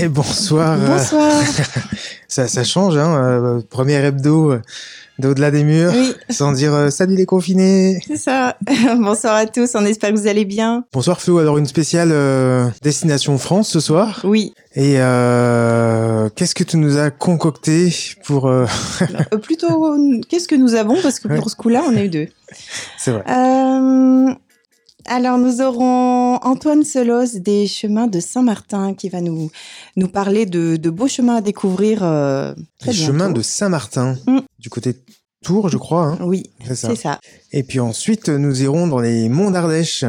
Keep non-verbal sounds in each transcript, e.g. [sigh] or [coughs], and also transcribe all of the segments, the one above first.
Et, bonsoir. Euh, bonsoir. [laughs] ça, ça change, hein. Euh, premier hebdo euh, d'au-delà des murs, [laughs] sans dire salut les confinés. C'est ça. [laughs] bonsoir à tous. On espère que vous allez bien. Bonsoir Flo. Alors une spéciale destination France ce soir. Oui. Et qu'est-ce que tu nous as concocté pour Plutôt, qu'est-ce que nous avons? Parce que pour ce coup-là, on a eu deux. C'est vrai. Alors, nous aurons Antoine Selos des chemins de Saint-Martin qui va nous, nous parler de, de beaux chemins à découvrir. Euh, les chemins de Saint-Martin, mm. du côté Tours, je crois. Hein. oui, c'est ça. Et puis ensuite, nous irons dans les monts d'Ardèche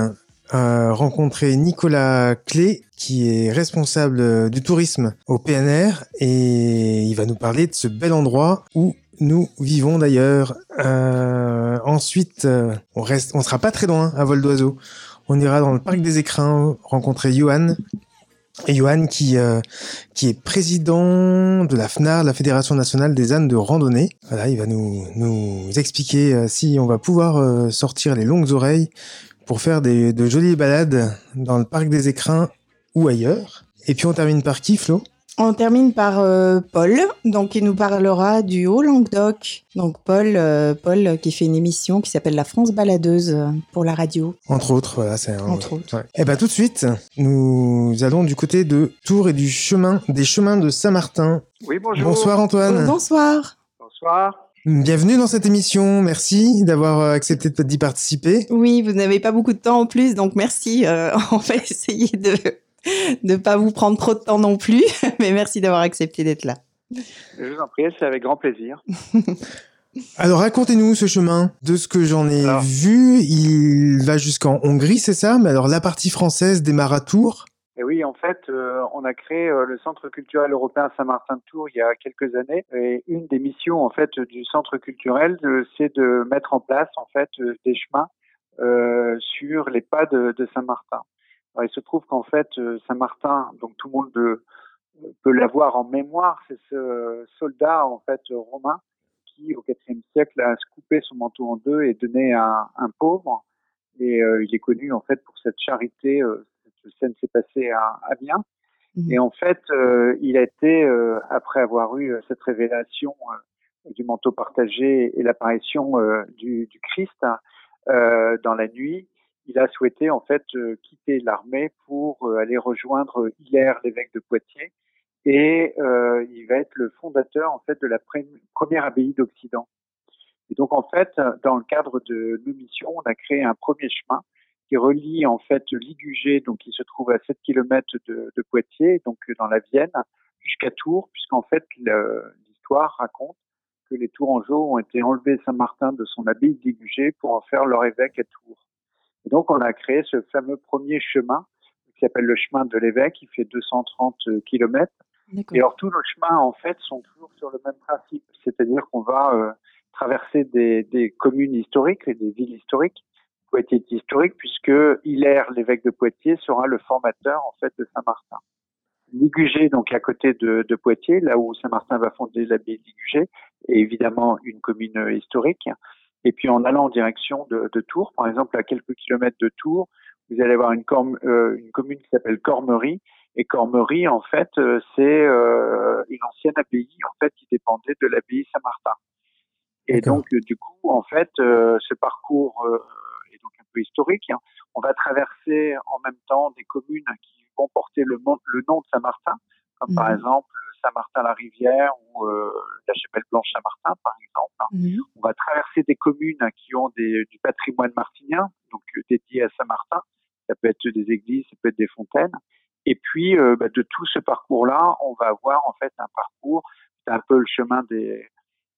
euh, rencontrer Nicolas Clé, qui est responsable du tourisme au PNR, et il va nous parler de ce bel endroit où nous vivons d'ailleurs. Euh, ensuite, euh, on reste, on sera pas très loin à vol d'oiseau. On ira dans le parc des écrins rencontrer Johan. Et Johan qui euh, qui est président de la FNAR, la Fédération nationale des ânes de randonnée. Voilà, il va nous nous expliquer si on va pouvoir sortir les longues oreilles pour faire des, de jolies balades dans le parc des écrins ou ailleurs. Et puis on termine par qui, Flo? On termine par euh, Paul, donc il nous parlera du Haut-Languedoc. Donc Paul, euh, Paul qui fait une émission qui s'appelle La France baladeuse euh, pour la radio. Entre autres, voilà, c'est entre autres. Et eh ben tout de suite, nous allons du côté de Tours et du chemin des chemins de Saint-Martin. Oui, bonjour. Bonsoir Antoine. bonsoir. Bonsoir. Bienvenue dans cette émission. Merci d'avoir accepté d'y participer. Oui, vous n'avez pas beaucoup de temps en plus, donc merci. [laughs] on va essayer de [laughs] de pas vous prendre trop de temps non plus, [laughs] mais merci d'avoir accepté d'être là. Je vous en prie, c'est avec grand plaisir. [laughs] Alors racontez-nous ce chemin. De ce que j'en ai vu, il va jusqu'en Hongrie, c'est ça? Mais alors la partie française démarre à Tours et oui, en fait, euh, on a créé euh, le Centre culturel européen Saint-Martin de Tours il y a quelques années. Et une des missions en fait du Centre culturel, euh, c'est de mettre en place en fait des chemins sur les pas de Saint-Martin il se trouve qu'en fait, euh, Saint-Martin, donc tout le monde euh, peut l'avoir en mémoire, c'est ce soldat en fait romain qui, au IVe siècle, a coupé son manteau en deux et donné à un pauvre. Et euh, il est connu en fait pour cette charité. cette scène s'est passée à Amiens. Mmh. Et en fait, il a été, après avoir eu cette révélation du manteau partagé et l'apparition du, du, Christ dans la nuit, il a souhaité en fait euh, quitter l'armée pour euh, aller rejoindre Hilaire, l'évêque de Poitiers, et euh, il va être le fondateur en fait de la première abbaye d'Occident. Et donc en fait, dans le cadre de nos missions, on a créé un premier chemin qui relie en fait Ligugé, donc qui se trouve à 7 km de, Poitiers, donc dans la Vienne, jusqu'à Tours, puisqu'en fait l'histoire raconte que les Tourangeaux ont été enlevés Saint-Martin de son abbaye de pour en faire leur évêque à Tours. Et donc, on a créé ce fameux premier chemin qui s'appelle le chemin de l'évêque, qui fait 230 km. Et alors, tous nos chemins, en fait, sont toujours sur le même principe. C'est-à-dire qu'on va euh, traverser des, des, communes historiques et des villes historiques. Poitiers est historique puisque Hilaire, l'évêque de Poitiers, sera le formateur, en fait, de Saint-Martin. Ligugé, donc à côté de, de Poitiers, là où Saint-Martin va fonder l'abbaye de Ligugé, est évidemment une commune historique. Et puis en allant en direction de, de, Tours, par exemple à quelques kilomètres de Tours, vous allez avoir une, euh, une commune qui s'appelle Cormery. Et Cormery, en fait, euh, c'est euh, une ancienne abbaye en fait qui dépendait de l'abbaye Saint-Martin. Et donc du coup, en fait, ce parcours est donc un peu historique. Hein. On va traverser en même temps des communes qui vont porter le, le nom de Saint-Martin, comme par mmh. exemple Saint-Martin-la-Rivière ou euh, la chapelle Blanche-Saint-Martin, par exemple. Mhm. On va traverser des communes qui ont des, du patrimoine martinien, donc euh, dédié à Saint-Martin. Ça peut être des églises, ça peut être des fontaines. Et puis, euh, bah, de tout ce parcours-là, on va avoir en fait un parcours, c'est un peu le chemin des,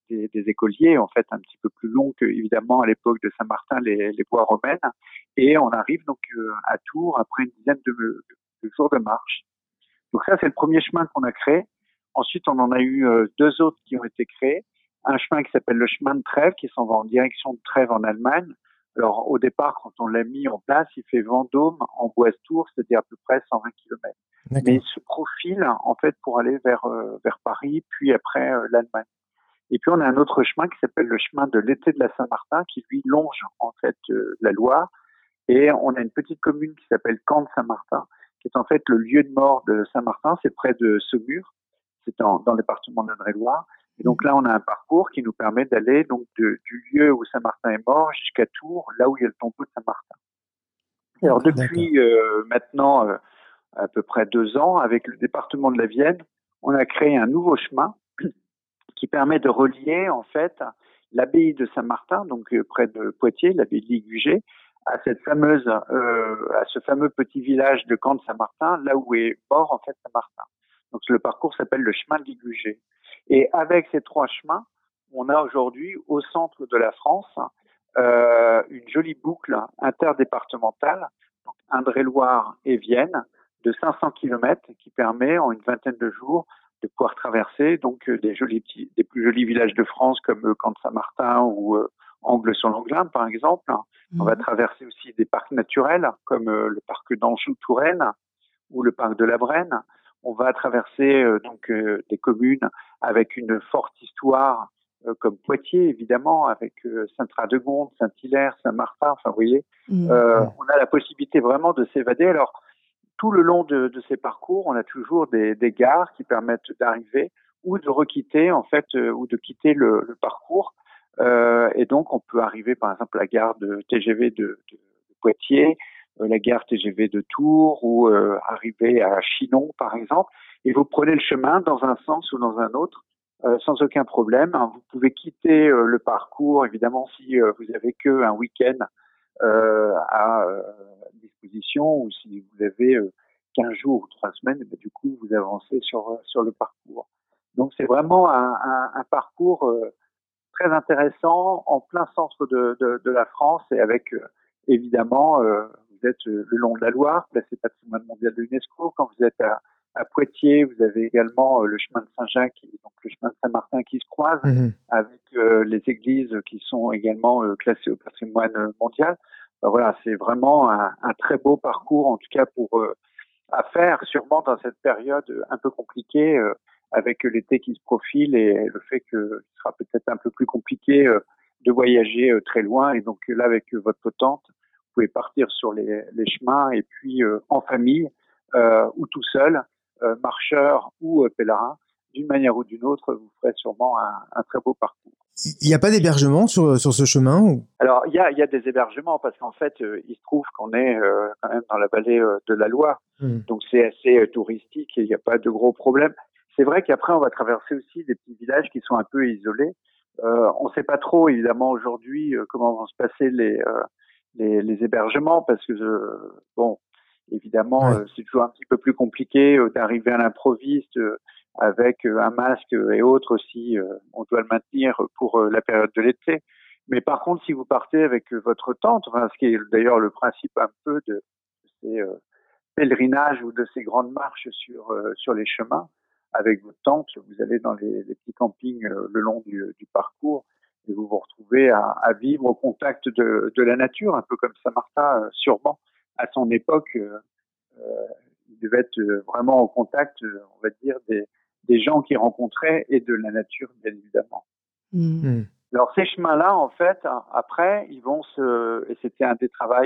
des, écoliers, en fait un petit peu plus long que évidemment à l'époque de Saint-Martin les, les voies romaines, et on arrive donc à Tours après une dizaine de, de jours de marche. Donc ça c'est le premier chemin qu'on a créé. Ensuite on en a eu deux autres qui ont été créés. Un chemin qui s'appelle le chemin de Trèves qui s'en va en direction de Trèves en Allemagne. Alors au départ quand on l'a mis en place, il fait Vendôme en Boise-Tours, c'est-à-dire à peu près 120 km. Mais il se profile en fait pour aller vers euh, vers Paris, puis après euh, l'Allemagne. Et puis on a un autre chemin qui s'appelle le chemin de l'été de la Saint-Martin, qui lui longe en fait euh, la Loire. Et on a une petite commune qui s'appelle Camp de Saint-Martin, qui est en fait le lieu de mort de Saint-Martin. C'est près de Saumur, c'est dans, dans le département d'Indre-et-Loire. Et donc là, on a un parcours qui nous permet d'aller donc du lieu où Saint-Martin est mort jusqu'à Tours, là où il y a le tombeau de Saint-Martin. Alors depuis maintenant à peu près deux ans, avec le département de la Vienne, on a créé un nouveau chemin [clears throat] qui permet de relier en fait l'abbaye de Saint-Martin, donc euh, près de Poitiers, l'abbaye de Ligugé, à cette fameuse, euh, à ce fameux petit village de Camp de Saint-Martin, là où est mort en fait Saint-Martin. Donc le parcours s'appelle le chemin de Ligugé. Et avec ces trois chemins, on a aujourd'hui au centre de la France euh, une jolie boucle interdépartementale, donc Indre-et-Loire et Vienne, de 500 km qui permet en une vingtaine de jours de pouvoir traverser donc euh, des jolis des plus jolis villages de France comme euh, Camp Saint-Martin ou euh, Angle-sur-Langlin par exemple. On va mhm. traverser aussi des parcs naturels comme le parc d'Anjou-Touraine ou le parc de la Brenne. On va traverser donc des communes avec une forte histoire comme Poitiers évidemment, avec Saint-Radegonde, Saint-Hilaire, Saint-Martin. Enfin, vous voyez, mhm. on a la possibilité vraiment de s'évader. Alors tout le long de, de, ces parcours, on a toujours des, des gares qui permettent d'arriver ou de requitter en fait euh, ou de quitter le, le parcours. Euh, et donc on peut arriver par exemple à la gare de TGV de, de Poitiers, euh, la gare TGV de Tours ou euh, arriver à Chinon par exemple. Et vous prenez le chemin dans un sens ou dans un autre sans aucun problème. Vous pouvez quitter le parcours évidemment si vous avez que un week-end à disposition ou si vous avez 15 euh, jours ou 3 semaines, ben, du coup, vous avancez sur, euh, sur le parcours. Donc, c'est vraiment un, un, un, parcours euh, très intéressant en plein centre de, de, de la France et avec, évidemment, êtes le long de la Loire, placé patrimoine mondial de l'UNESCO. Quand vous êtes à, à Poitiers, vous avez également le chemin de Saint-Jacques, donc le chemin de Saint-Martin qui se croise mmh avec les églises qui sont également classées au patrimoine mondial. Ben voilà, c'est vraiment un, un, très beau parcours, en tout cas pour euh, à faire, sûrement dans cette période un peu compliquée, euh, avec l'été qui se profile et le fait que ce sera peut-être un peu plus compliqué euh, de voyager très loin. Et donc là, avec votre tante, vous pouvez partir sur les, les chemins et puis en famille ou tout seul, marcheur ou pèlerin, d'une manière ou d'une autre, vous ferez sûrement un, un très beau parcours. Il n'y a pas d'hébergement sur, sur ce chemin ou... Alors, il y a, y a des hébergements parce qu'en fait, euh, il se trouve qu'on est euh, quand même dans la vallée euh, de la Loire. Hmm. Donc, c'est assez touristique et il n'y a pas de gros problèmes. C'est vrai qu'après, on va traverser aussi des petits villages qui sont un peu isolés. on ne sait pas trop, évidemment, aujourd'hui, comment vont se passer les, les, les, hébergements parce que, bon, évidemment, c'est toujours un petit peu plus compliqué d'arriver à l'improviste avec euh, un masque et autres aussi, euh, on doit le maintenir pour euh, la période de l'été. Mais par contre, si vous partez avec votre tente, enfin, ce qui est d'ailleurs le principe un peu de ces pèlerinages ou de ces grandes marches sur sur les chemins, avec votre tente, vous allez dans les, les petits campings le long du, du, parcours et vous vous retrouvez à, à, vivre au contact de, de la nature, un peu comme Saint-Martin, sûrement à son époque. Euh, il devait être vraiment au contact, on va dire, des, des gens qu'ils rencontraient et de la nature, bien évidemment. Hmm. Hmm. Alors ces chemins-là, en fait, après, ils vont se, et c'était un des travaux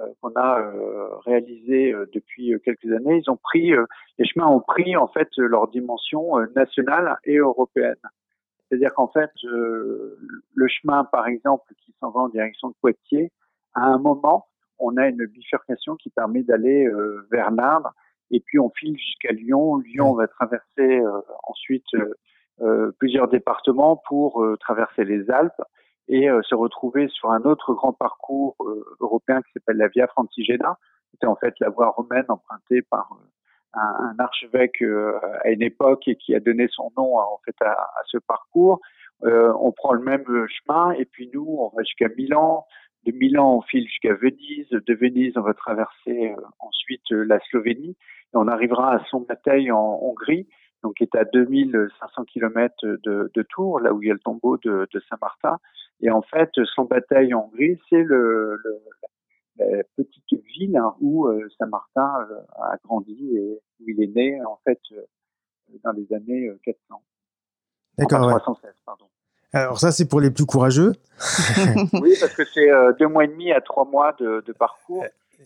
euh, qu'on a euh, réalisé euh, depuis quelques années, ils ont pris, les chemins ont pris en fait leur dimension nationale et européenne. C'est-à-dire qu'en fait, le chemin, par exemple, qui s'en va en direction de Poitiers, à un moment, on a une bifurcation qui permet d'aller vers l'Indre et puis on file jusqu'à Lyon. Lyon va traverser euh, ensuite euh, euh, plusieurs départements pour traverser les Alpes et se retrouver sur un autre grand parcours européen qui s'appelle la Via Francigena. C'était en fait la voie romaine empruntée par un, archevêque à une époque et qui a donné son nom en fait à, ce parcours. on prend le même chemin et puis nous, on va jusqu'à Milan. De Milan, on file jusqu'à Venise. De Venise, on va traverser ensuite la Slovénie et on arrivera à son bataille en Hongrie donc qui est à 2500 km de, de, Tours, là où il y a le tombeau de, de Saint-Martin. Et en fait, son bataille en Hongrie, c'est le, le, petite ville hein, où euh, Saint-Martin euh, a grandi et où il est né, en fait, euh, dans les années 400. D'accord. Enfin, 316, pardon. Alors ça, c'est pour les plus courageux. [laughs] [laughs] oui, parce que c'est deux mois et demi à trois mois de, de parcours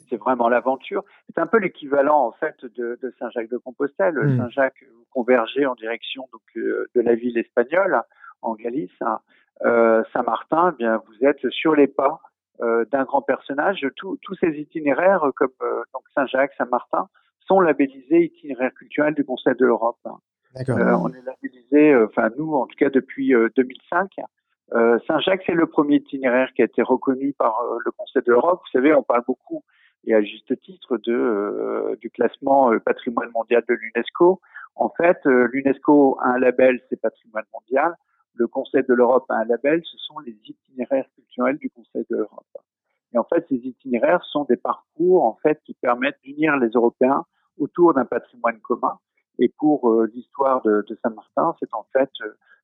c'est vraiment l'aventure. C'est un peu l'équivalent en fait de, de Saint-Jacques-de-Compostelle. Hmm. Saint-Jacques, vous convergez en direction donc euh, de la ville espagnole en Galice. Euh, Saint-Martin, eh bien vous êtes sur les pas euh, d'un grand personnage. tous ces itinéraires comme euh, donc Saint-Jacques, Saint-Martin sont labellisés itinéraires culturels du Conseil de l'Europe. Euh, on est labellisé, enfin nous en tout cas depuis 2005. Saint-Jacques, c'est le premier itinéraire qui a été reconnu par le Conseil de l'Europe. Vous savez, on parle beaucoup et à juste titre de, euh, du classement euh, patrimoine mondial de l'UNESCO. En fait, euh, l'UNESCO a un label, c'est patrimoine mondial. Le Conseil de l'Europe a un label, ce sont les itinéraires culturels du Conseil de l'Europe. Et en fait, ces itinéraires sont des parcours en fait qui permettent d'unir les Européens autour d'un patrimoine commun. Et pour l'histoire de, de Saint-Martin, c'est en fait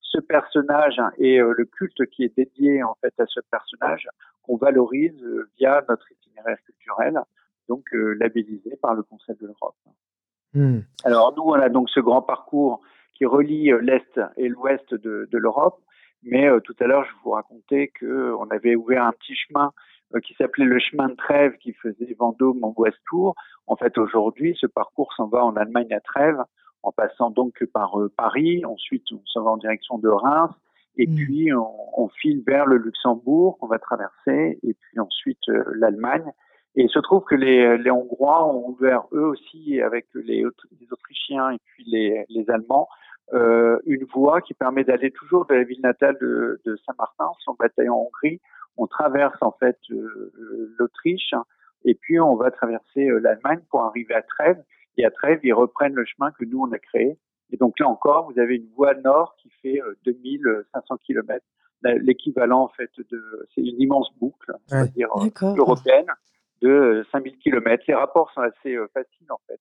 ce personnage hein, et le culte qui est dédié en fait à ce personnage qu'on valorise via notre itinéraire culturel, donc euh, labellisé par le Conseil de l'Europe. Hmm. Alors nous, on a donc ce grand parcours qui relie euh, l'Est et l'Ouest de, de l'Europe, mais euh, tout à l'heure, je vous racontais qu'on avait ouvert un petit chemin qui s'appelait le chemin de Trèves qui faisait Vendôme, Angoisse, Tours. En fait, aujourd'hui, ce parcours s'en va en Allemagne à Trèves, en passant donc par Paris. Ensuite, on s'en va en direction de Reims. Et hmm. puis, on, on, file vers le Luxembourg, qu'on va traverser, et puis ensuite l'Allemagne. Et il se trouve que les, les Hongrois ont ouvert eux aussi, avec les, les Autrichiens et puis les, les Allemands, euh, une voie qui permet d'aller toujours de la ville natale de, de Saint-Martin, son bataillon en Hongrie. On traverse en fait euh, l'Autriche et puis on va traverser euh, l'Allemagne pour arriver à Trèves. Et à Trèves, ils reprennent le chemin que nous on a créé. Et donc là encore, vous avez une voie nord qui fait 2500 km, l'équivalent en fait de, c'est une immense boucle, on dire européenne de 5000 euh, km. Les rapports sont assez euh, faciles en fait.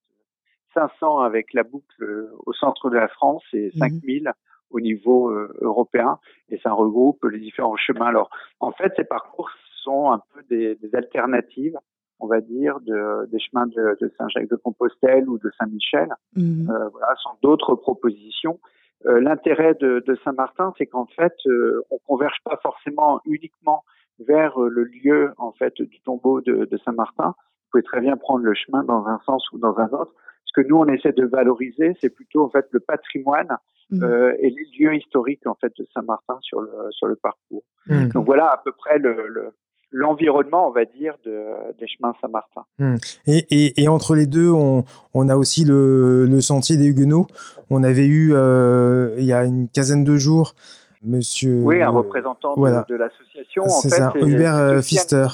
500 avec la boucle euh, au centre de la France et 5000 mhm. au niveau européen et ça regroupe les différents chemins. Alors en fait ces parcours sont un peu des, des alternatives on va dire, de, des chemins de, de Saint-Jacques-de-Compostelle ou de Saint-Michel. Mhm. Euh, voilà, sont d'autres propositions. Euh, L'intérêt de, de Saint-Martin, c'est qu'en fait, euh, on converge pas forcément uniquement vers euh, le lieu en fait du tombeau de, de Saint-Martin. Vous pouvez très bien prendre le chemin dans un sens ou dans un autre. Ce que nous on essaie de valoriser, c'est plutôt en fait le patrimoine mmh. euh, et les lieux historiques en fait de Saint-Martin sur le sur le parcours. Mmh. Donc voilà à peu près le, le l'environnement, on va dire, de, des chemins Saint-Martin. Mmh. Et, et, et, entre les deux, on, on a aussi le, le, sentier des Huguenots. On avait eu, euh, il y a une quinzaine de jours, Monsieur. Oui, un représentant de, l'association. C'est ça, Hubert euh, Pfister.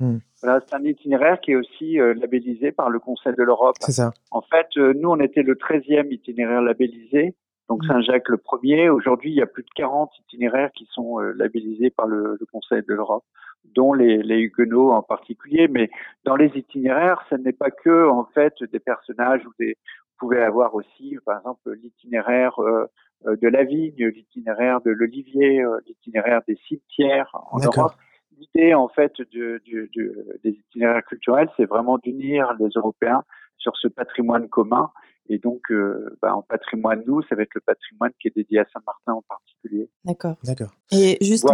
Hmm. Voilà, c'est un itinéraire qui est aussi euh, labellisé par le Conseil de l'Europe. C'est ça. En fait, euh, nous, on était le 13e itinéraire labellisé, donc hmm. Saint-Jacques le premier. Aujourd'hui, il y a plus de 40 itinéraires qui sont labellisés par le, le Conseil de l'Europe, dont les, les, Huguenots en particulier. Mais dans les itinéraires, ce n'est pas que en fait des personnages ou des. Vous pouvez avoir aussi, par exemple, l'itinéraire euh, de la vigne, l'itinéraire de l'olivier, euh, l'itinéraire des cimetières en Europe. L'idée, en fait, de, de, de, des itinéraires culturels, c'est vraiment d'unir les Européens sur ce patrimoine commun. Et donc, euh, bah, en patrimoine, nous, ça va être le patrimoine qui est dédié à Saint-Martin en particulier. D'accord. D'accord. Et juste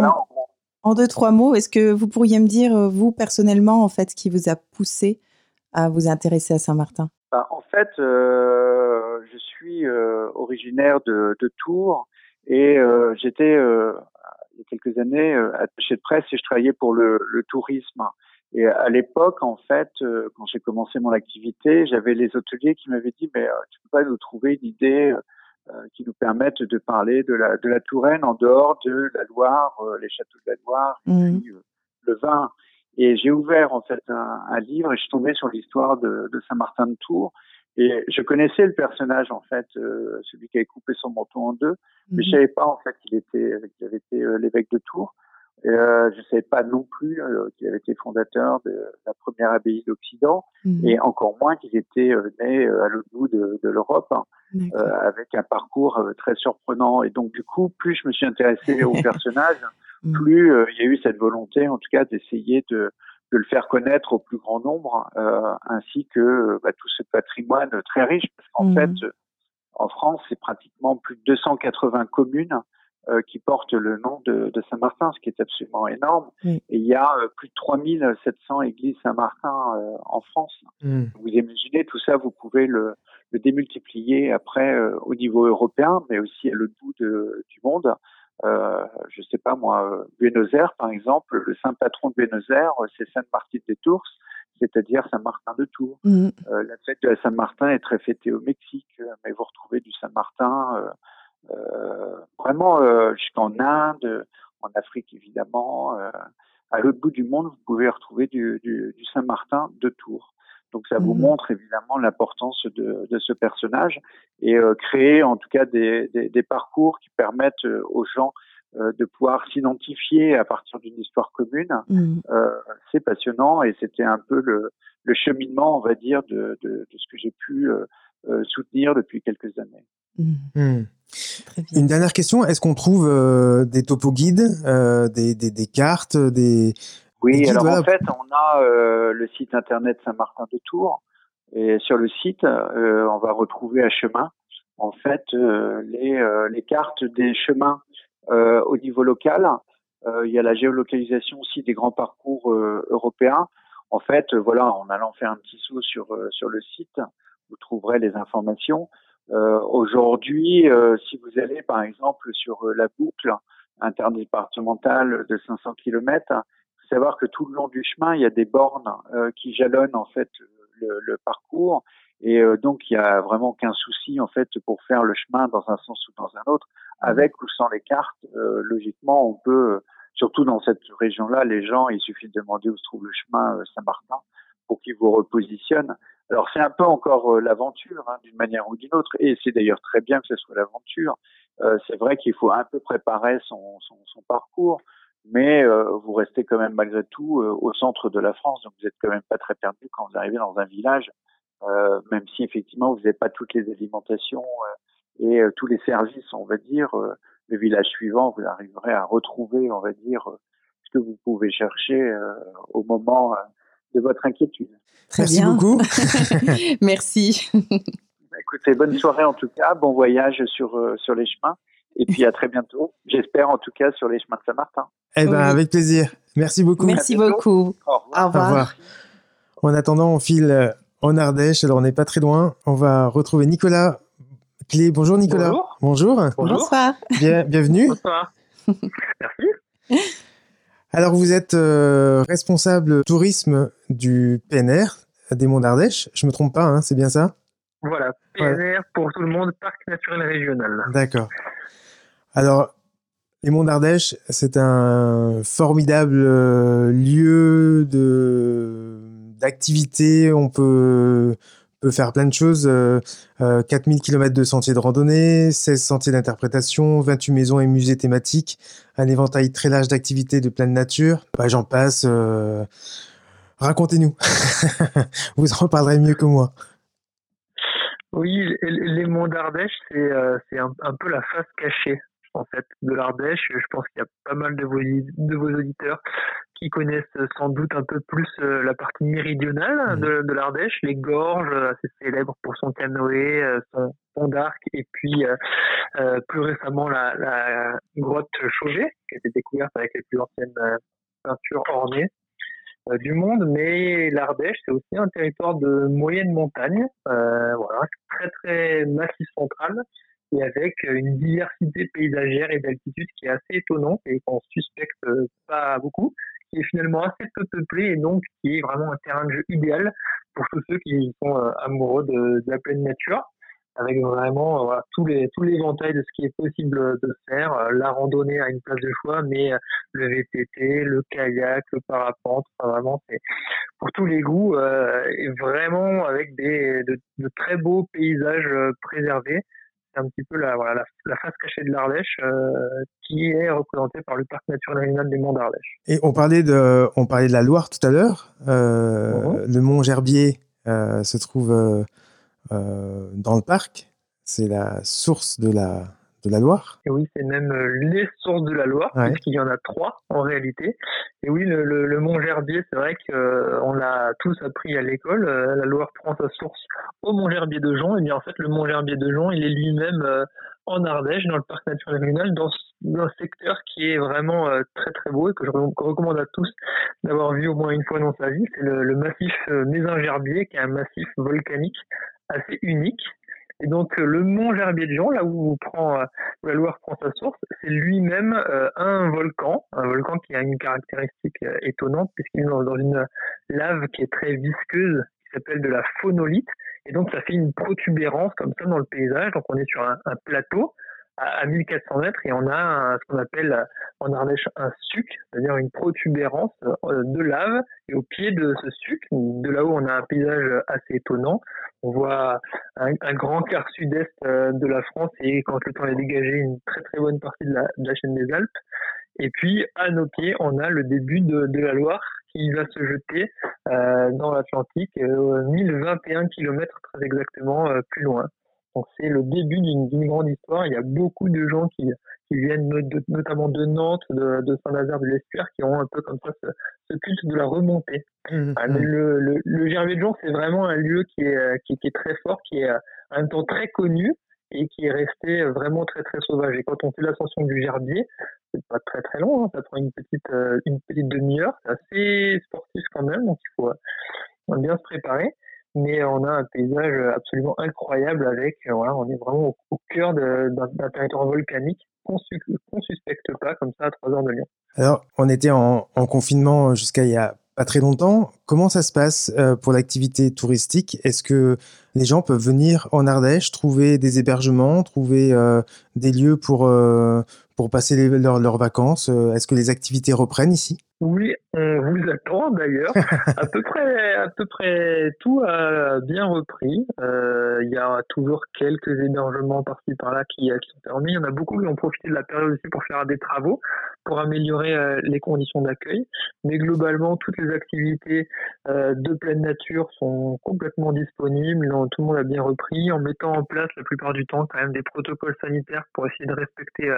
en, deux, trois mots, est-ce que vous pourriez me dire, vous, personnellement, en fait, ce qui vous a poussé à vous intéresser à Saint-Martin? Bah, En fait, euh, je suis euh, originaire de, de, Tours et euh, j'étais euh, il y a quelques années attaché de presse et je travaillais pour le, le tourisme. Et à l'époque, en fait, quand j'ai commencé mon activité, j'avais les hôteliers qui m'avaient dit, mais tu peux pas nous trouver une idée qui nous permette de parler de la, de la Touraine en dehors de la Loire, les châteaux de la Loire, et mmh. puis, le vin. Et j'ai ouvert en fait un, un, livre et je suis tombé sur l'histoire de, de Saint-Martin de Tours. Et je connaissais le personnage en fait, celui qui avait coupé son manteau en deux, mais je mhm. savais pas en fait qu'il était, qu'il avait été l'évêque de Tours. Euh, je ne savais pas non plus euh, qu'il avait été fondateur de la première abbaye d'Occident, mhm. et encore moins qu'il était euh, né à l'autre bout de, de l'Europe, hein, avec un parcours très surprenant. Et donc du coup, plus je me suis intéressé au [laughs] personnage, mhm. plus il y a eu cette volonté, en tout cas, d'essayer de, de, le faire connaître au plus grand nombre, ainsi que bah, tout ce patrimoine très riche, parce qu'en mhm. fait, en France, c'est pratiquement plus de 280 communes euh, qui porte le nom de, de Saint-Martin, ce qui est absolument énorme. Et il y a euh, plus de 3700 églises Saint-Martin euh, en France. Mm. Vous imaginez tout ça, vous pouvez le, le démultiplier après au niveau européen, mais aussi à l'autre bout de, du monde. Euh, je sais pas moi, Buenos Aires par exemple, le saint patron de Buenos Aires, c'est Sainte-Martine des Tours, c'est-à-dire Saint-Martin de Tours. Mm. la fête de Saint-Martin est très fêtée au Mexique, mais vous retrouvez du Saint-Martin euh, vraiment euh, jusqu'en Inde, en Afrique évidemment. Euh, à l'autre bout du monde, vous pouvez retrouver du, du, du Saint-Martin de Tours. Donc ça vous mhm. montre évidemment l'importance de, de, ce personnage et euh, créer en tout cas des, des, des parcours qui permettent aux gens euh, de pouvoir s'identifier à partir d'une histoire commune. Euh, c'est passionnant et c'était un peu le, le, cheminement, on va dire, de, de, de ce que j'ai pu soutenir depuis quelques années. Mhm. Une dernière question, est-ce qu'on trouve euh, des topo guides, euh, des, des, des, cartes, des... Oui, alors en fait, on a euh, le site internet Saint-Martin de Tours, et sur le site, on va retrouver à chemin, en fait, les, les cartes des chemins au niveau local. il y a la géolocalisation aussi des grands parcours européens. En fait, voilà, en allant faire un petit saut sur, sur le site, vous trouverez les informations. Euh, Aujourd'hui, euh, si vous allez par exemple sur euh, la boucle interdépartementale de 500 km, savoir que tout le long du chemin, il y a des bornes euh, qui jalonnent en fait le, parcours et donc il y a vraiment aucun souci en fait pour faire le chemin dans un sens ou dans un autre. Avec ou sans les cartes, logiquement, on peut, surtout dans cette région-là, les gens, il suffit de demander où se trouve le chemin Saint-Martin pour qu'ils vous repositionnent. Alors c'est un peu encore euh, l'aventure hein, d'une manière ou d'une autre, et c'est d'ailleurs très bien que ce soit l'aventure. Euh, c'est vrai qu'il faut un peu préparer son parcours, mais euh, vous restez quand même malgré tout euh, au centre de la France, donc vous n'êtes quand même pas très perdu quand vous arrivez dans un village, euh, même si effectivement vous n'avez pas toutes les alimentations et tous les services, on va dire. le village suivant, vous arriverez à retrouver, on va dire, ce que vous pouvez chercher au moment de votre inquiétude. Merci beaucoup. [laughs] Merci. Bah, écoutez, bonne soirée en tout cas, bon voyage sur, euh, sur les chemins. Et puis à très bientôt, j'espère en tout cas sur les chemins de Saint-Martin. Eh ben, avec plaisir. Merci beaucoup. Merci beaucoup. Au revoir. Au revoir. En attendant, on file euh, en Ardèche. Alors, on n'est pas très loin. On va retrouver Nicolas Clé. Bonjour, Nicolas. Bonjour. Bonjour. Bonsoir. Bien, bienvenue. Bonsoir. [laughs] Merci. Alors, vous êtes euh, responsable tourisme du PNR des Monts d'Ardèche. Je me trompe pas, hein, c'est bien ça? Voilà, PNR pour tout le monde, parc naturel régional. D'accord. Alors, les Monts d'Ardèche, c'est un formidable euh, lieu de d'activité. On peut faire plein de choses. Euh, 4000 euh, km de sentiers de randonnée, 16 sentiers d'interprétation, 28 maisons et musées thématiques, un éventail très large d'activités de pleine nature. Bah, J'en passe. Euh, racontez-nous. [laughs] Vous en parlerez mieux que moi. Oui, les monts d'Ardèche, c'est euh, un peu la face cachée en fait de l'Ardèche. Je pense qu'il y a pas mal de vos, de vos auditeurs qui connaissent sans doute un peu plus euh, la partie méridionale mmh. de, de l'Ardèche, les gorges, euh, assez célèbres pour son canoë, euh, son pont d'arc, et puis euh, plus récemment la, la grotte Chauvet, qui a été découverte avec les plus anciennes peintures ornées du monde, mais l'Ardèche, c'est aussi un territoire de moyenne montagne, euh, voilà, très très massif central, et avec une diversité paysagère et d'altitude qui est assez étonnante et qu'on suspecte pas beaucoup qui est finalement assez peu peuplé et donc qui est vraiment un terrain de jeu idéal pour tous ceux qui sont euh, amoureux de, la pleine nature. avec vraiment tous les tous de ce qui est possible de faire, la randonnée à une place de choix, mais le VTT, le kayak, le parapente, vraiment c'est pour tous les goûts et vraiment avec des de très beaux paysages préservés c'est un petit peu la, voilà, la, face cachée de l'Ardèche euh, qui est représentée par le parc naturel régional des Monts d'Ardèche. Et on parlait de, on parlait de la Loire tout à l'heure. Euh, mhm. Le mont Gerbier euh, se trouve dans le parc. C'est la source de la, de la Loire. Et oui, c'est même euh, les sources de la Loire, puisqu'il y en a trois en réalité. Et oui, le, Mont Gerbier, c'est vrai qu'on euh, l'a tous appris à l'école. Euh, la Loire prend sa source au Mont Gerbier de Jonc. Et bien en fait, le Mont Gerbier de Jonc, il est lui-même en Ardèche, dans le parc naturel régional, dans, un secteur qui est vraiment très très beau et que je recommande à tous d'avoir vu au moins une fois dans sa vie. C'est le, le massif Mézin-Gerbier, qui est un massif volcanique assez unique et donc euh, le mont Gerbier de là où, prend, euh, la Loire prend sa source, c'est lui-même euh, un volcan, un volcan qui a une caractéristique étonnante puisqu'il est dans, une lave qui est très visqueuse, qui s'appelle de la phonolite. Et donc ça fait une protubérance comme ça dans le paysage. Donc on est sur un, plateau à, 1400 mètres et on a ce qu'on appelle en Ardèche un suc, c'est-à-dire une protubérance de lave. Et au pied de ce suc, de là où on a un paysage assez étonnant, on voit un, grand quart sud-est euh, de la France et quand le temps est dégagé, une très très bonne partie de la, chaîne des Alpes. Et puis à nos pieds, on a le début de, la Loire qui va se jeter euh, dans l'Atlantique, 1021 euh, km très exactement plus loin. Donc c'est le début d'une grande histoire. Il y a beaucoup de gens qui, qui viennent notamment de Nantes, de, Saint-Nazaire, de l'Estuaire, qui ont un peu comme ça ce, culte de la remontée. Mmh, ah, mmh. Le, le, le, Gerbier de Jean, c'est vraiment un lieu qui est, qui, est très fort, qui est en même temps très connu et qui est resté vraiment très très sauvage. Et quand on fait l'ascension du Gerbier, c'est pas très très long, hein, ça prend une petite euh, une petite demi-heure, c'est assez sportif quand même, donc il faut bien se préparer mais on a un paysage absolument incroyable avec, euh, voilà, on est vraiment au, cœur d'un territoire volcanique qu'on ne suspecte pas comme ça à 3 heures de Lyon. Alors, on était en, en confinement jusqu'à il y a pas très longtemps. Comment ça se passe euh, pour l'activité touristique? Est-ce que les gens peuvent venir en Ardèche, trouver des hébergements, trouver euh, des lieux pour, pour passer leurs vacances Est-ce que les activités reprennent ici? Oui, on vous attend d'ailleurs. [laughs] à peu près, à peu près tout a bien repris. Euh, il y a toujours quelques hébergements par-ci par-là qui, qui, sont permis. Il y en a beaucoup qui ont profité de la période aussi pour faire des travaux, pour améliorer euh, les conditions d'accueil. Mais globalement, toutes les activités euh, de pleine nature sont complètement disponibles. tout le monde a bien repris, en mettant en place la plupart du temps quand même des protocoles sanitaires pour essayer de respecter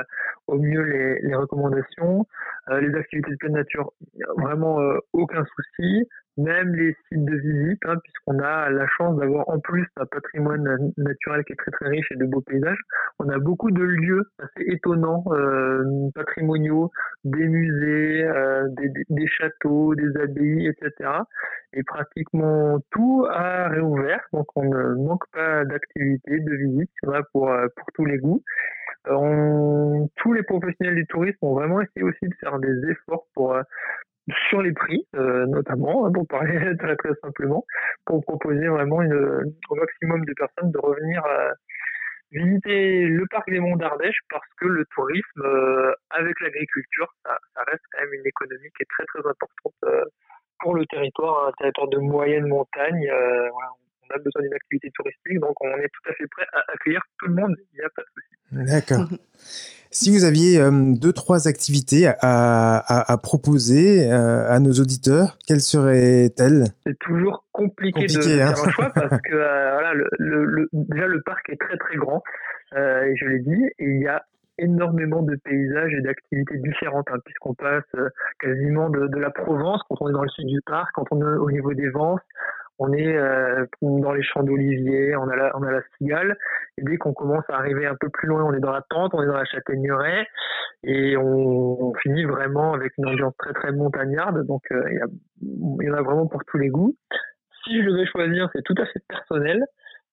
au mieux les, les recommandations. les activités de pleine nature vraiment euh, aucun souci. Même les sites de visite, hein, puisqu'on a la chance d'avoir en plus un patrimoine naturel qui est très très riche et de beaux paysages. On a beaucoup de lieux assez étonnants, euh, patrimoniaux, des musées, euh, des, des, châteaux, des abbayes, etc. Et pratiquement tout a réouvert, donc on ne manque pas d'activités, de visites, pour, pour tous les goûts. Tous les professionnels du tourisme ont vraiment essayé aussi de faire des efforts pour, sur les prix, euh, notamment, hein, pour parler [laughs] très très simplement, pour proposer vraiment au maximum de personnes de revenir euh, visiter le parc des Monts d'Ardèche parce que le tourisme, euh, avec l'agriculture, ça, reste quand même une économie qui est très très importante pour le territoire, un territoire de moyenne montagne. On a besoin d'une activité touristique, donc on est tout à fait prêt à accueillir tout le monde, il n'y a pas de souci. D'accord. si vous aviez euh, deux, trois activités à, proposer euh, à nos auditeurs, quelles seraient-elles? C'est toujours compliqué, de hein. faire un choix parce [laughs] que euh, voilà, le, déjà le parc est très très grand, et je l'ai dit, et il y a énormément de paysages et d'activités différentes, hein, puisqu'on passe quasiment de, de, la Provence quand on est dans le sud du parc, quand on est au niveau des Vences, on est euh, dans les champs d'oliviers, on a la, on a la cigale. Et dès qu'on commence à arriver un peu plus loin, on est dans la pente, on est dans la châtaigneraie, et on, finit vraiment avec une ambiance très très montagnarde. Donc euh, il y, en a vraiment pour tous les goûts. Si je devais choisir, c'est tout à fait personnel.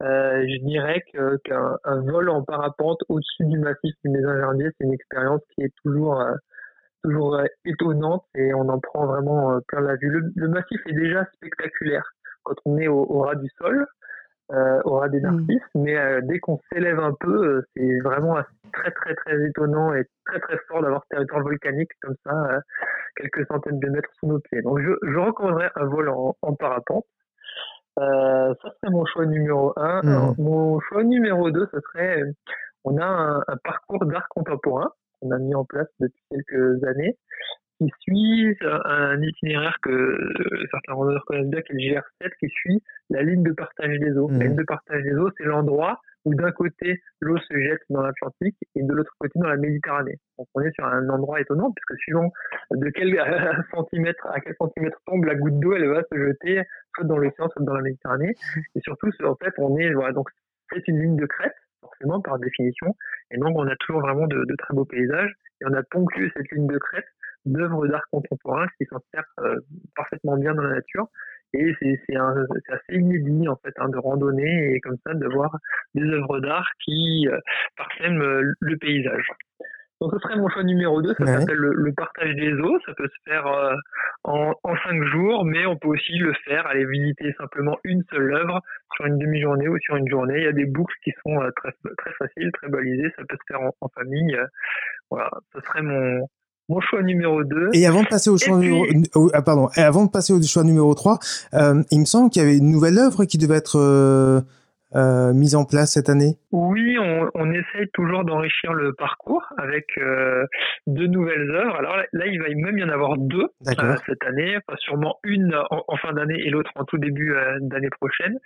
Euh, je dirais qu'un vol en parapente au-dessus du massif du Mézin-Gerbier, c'est une expérience qui est toujours toujours étonnante et on en prend vraiment plein la vue. le massif est déjà spectaculaire quand on est au, ras du sol. aura des mmh. narcisses, mais dès qu'on s'élève un peu, c'est vraiment très très très étonnant et très très fort d'avoir ce territoire volcanique comme ça, quelques centaines de mètres sous nos pieds. Donc je, je recommanderais un vol en, en parapente. Euh, ça serait mon choix numéro un. Mmh. Mon choix numéro deux, ce serait, on a un, parcours d'art contemporain qu'on a mis en place depuis quelques années, qui suit un, itinéraire que certains randonneurs connaissent bien, qui est le GR7, qui suit la ligne de partage des eaux. La mmh. ligne de partage des eaux, c'est l'endroit où d'un côté l'eau se jette dans l'Atlantique et de l'autre côté dans la Méditerranée. Donc on est sur un endroit étonnant puisque suivant de quel [laughs] centimètre à quel centimètre tombe la goutte d'eau, elle va se jeter soit dans l'océan, soit dans la Méditerranée. Et surtout, en fait, on est voilà donc c'est une ligne de crête forcément par définition, et donc on a toujours vraiment de, très beaux paysages et on a ponctué cette ligne de crête d'œuvres d'art contemporain qui s'insèrent euh, parfaitement bien dans la nature et c'est assez inédit en fait hein, de randonner et comme ça de voir des œuvres d'art qui euh, parsèment euh, le paysage. Donc ce serait mon choix numéro 2, ça s'appelle le, partage des eaux, ça peut se faire euh, en, en cinq jours, mais on peut aussi le faire, aller visiter simplement une seule œuvre sur une demi-journée ou sur une journée. Il y a des boucles qui sont très, très faciles, très balisées, ça peut se faire en, en famille. voilà, ce serait mon, mon choix numéro 2. Et avant de passer au choix numéro ah, pardon, avant de passer au choix numéro 3, euh, il me semble qu'il y avait une nouvelle œuvre qui devait être euh, mise en place cette année? Oui, on, on essaye toujours d'enrichir le parcours avec euh, de nouvelles œuvres. Alors là, il va même y en avoir deux euh, cette année, pas sûrement une en, fin d'année et l'autre en tout début euh, d'année prochaine,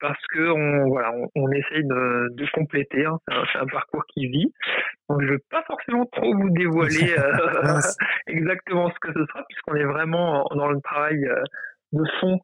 parce que on, voilà, on, on essaye de, de compléter. Hein. C'est un, un, parcours qui vit. Donc je ne vais pas forcément trop vous dévoiler [laughs] [laughs] exactement ce que ce sera, puisqu'on est vraiment dans le travail de fond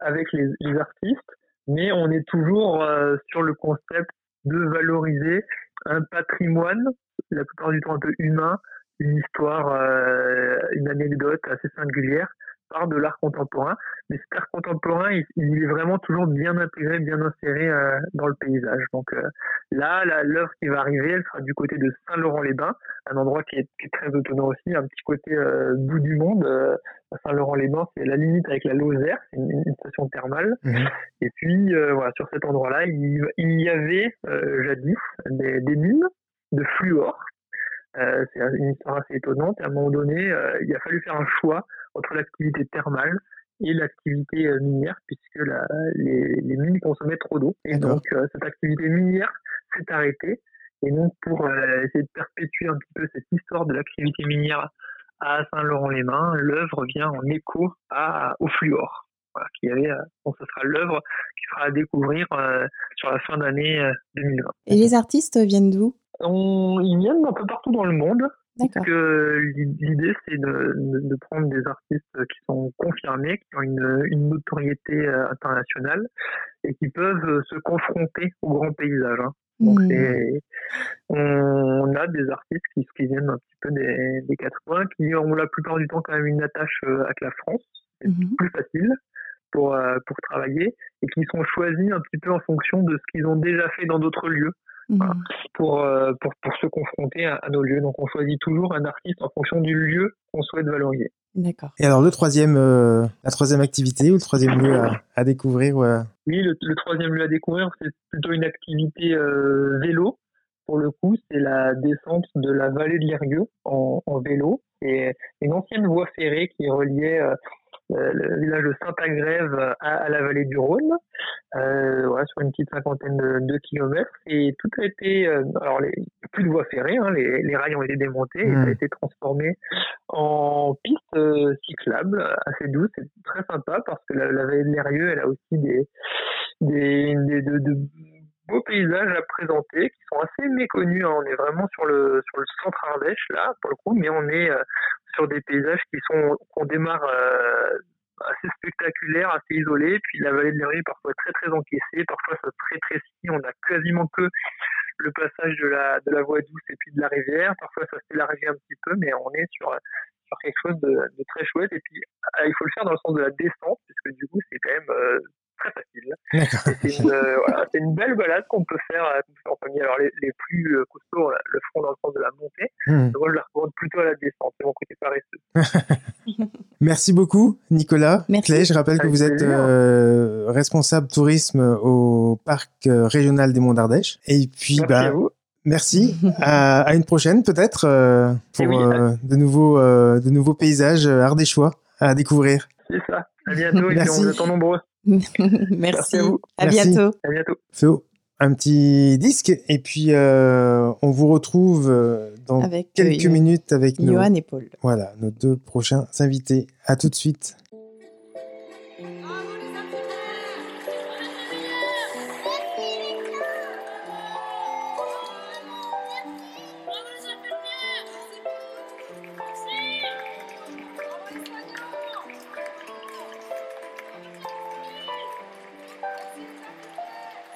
avec les, les artistes mais on est toujours euh, sur le concept de valoriser un patrimoine, la plupart du temps un peu humain, une histoire, euh, une anecdote assez singulière par de l'art contemporain. Mais cet art contemporain, il, est vraiment toujours bien intégré, bien inséré euh, dans le paysage. Donc euh, là, l'œuvre qui va arriver, elle sera du côté de Saint-Laurent-les-Bains, un endroit qui est, très autonome aussi, un petit côté euh, bout du monde. Saint-Laurent-les-Bains, c'est la limite avec la Lozère, c'est une, station thermale. Mhm. Et puis voilà, sur cet endroit-là, il, y avait jadis des, des mines de fluor. c'est une histoire assez étonnante. À un moment donné, il a fallu faire un choix entre l'activité thermale et l'activité euh, minière, puisque la, les, les, mines consommaient trop d'eau. Et donc, euh, cette activité minière s'est arrêtée. Et donc, pour euh, essayer de perpétuer un petit peu cette histoire de l'activité minière à Saint-Laurent-les-Mains, l'œuvre vient en écho à, au fluor. Voilà, qui avait, donc ce sera l'œuvre qui sera à découvrir sur la fin d'année 2020. Et les artistes viennent d'où? Ils viennent d'un peu partout dans le monde. Que l'idée, c'est de, prendre des artistes qui sont confirmés, qui ont une, notoriété euh, internationale et qui peuvent se confronter au grand paysage. Hein. Donc, mmh. on, a des artistes qui, qui, viennent un petit peu des, quatre coins, qui ont la plupart du temps quand même une attache euh, avec la France. C'est mmh plus facile pour, euh, pour travailler et qui sont choisis un petit peu en fonction de ce qu'ils ont déjà fait dans d'autres lieux. Mhm. pour, euh, pour, pour, se confronter à, nos lieux. Donc on choisit toujours un artiste en fonction du lieu qu'on souhaite valoriser. D'accord. Et alors le troisième, euh, la troisième activité ou le troisième lieu à, à découvrir Oui, le, le, troisième lieu à découvrir, c'est plutôt une activité euh, vélo. Pour le coup, c'est la descente de la vallée de l'Erieux en, en, vélo. C'est une ancienne voie ferrée qui reliait euh, le village de Saint-Agrève à, la vallée du Rhône, euh, voilà, sur une petite cinquantaine de, kilomètres. Et tout a été, euh, alors les, plus de voies ferrées, hein, les, les, rails ont été démontés et ça a mmh. été transformé en piste cyclable assez douce. C'est très sympa parce que la, vallée de l'Erieux, elle a aussi des, des, des de, de beaux paysages à présenter qui sont assez méconnus. Hein. On est vraiment sur le sur le centre Ardèche là pour le coup, mais on est euh, sur des paysages qui sont qu'on démarre euh, assez spectaculaires, assez isolés. Puis la vallée de l'Erie parfois très très encaissée, parfois ça très précis. On a quasiment que le passage de la voie douce et puis de la rivière. Parfois ça s'élargit un petit peu, mais on est sur quelque chose de, très chouette. Et puis, il faut le faire dans le sens de la descente, puisque du coup, c'est quand même euh, très facile. C'est une, euh, voilà, une, belle balade qu'on peut, faire, euh, en famille. Alors les, les plus euh, costauds le feront dans le sens de la montée. Mmh. Moi, je la recommande plutôt à la descente. C'est mon côté paresseux. [laughs] Merci beaucoup, Nicolas. Merci. Clay, je rappelle que vous êtes euh, responsable tourisme au parc euh, régional des Monts d'Ardèche. Et puis, Merci bah, à vous. merci. [laughs] à, à une prochaine, peut-être, euh, pour Eh oui. euh, de, nouveaux, euh, de nouveaux paysages ardéchois à découvrir. C'est ça. À bientôt et on vous attend nombreux. [laughs] Merci. à vous. À Merci. bientôt. À bientôt. Un petit disque. Et puis, euh, on vous retrouve euh, dans Avec quelques euh, minutes avec nos, Johan et Paul. voilà, nos deux prochains invités. À tout de suite.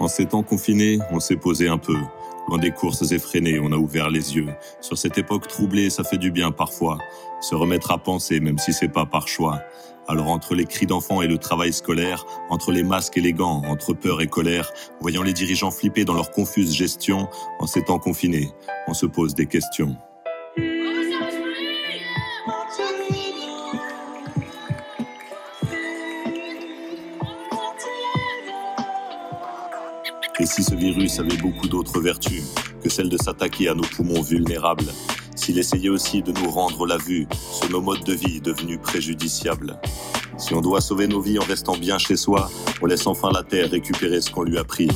En ces temps confinés, on s'est posé un peu. Loin des courses effrénées, on a ouvert les yeux. Sur cette époque troublée, ça fait du bien parfois. Se remettre à penser, même si c'est pas par choix. Alors entre les cris d'enfants et le travail scolaire, entre les masques et les gants, entre peur et colère, voyant les dirigeants flipper dans leur confuse gestion, en ces temps confinés, on se pose des questions. Et si ce virus avait beaucoup d'autres vertus que celle de s'attaquer à nos poumons vulnérables, s'il essayait aussi de nous rendre la vue sur nos modes de vie devenus préjudiciables, si on doit sauver nos vies en restant bien chez soi, on laisse enfin la terre récupérer ce qu'on lui a pris.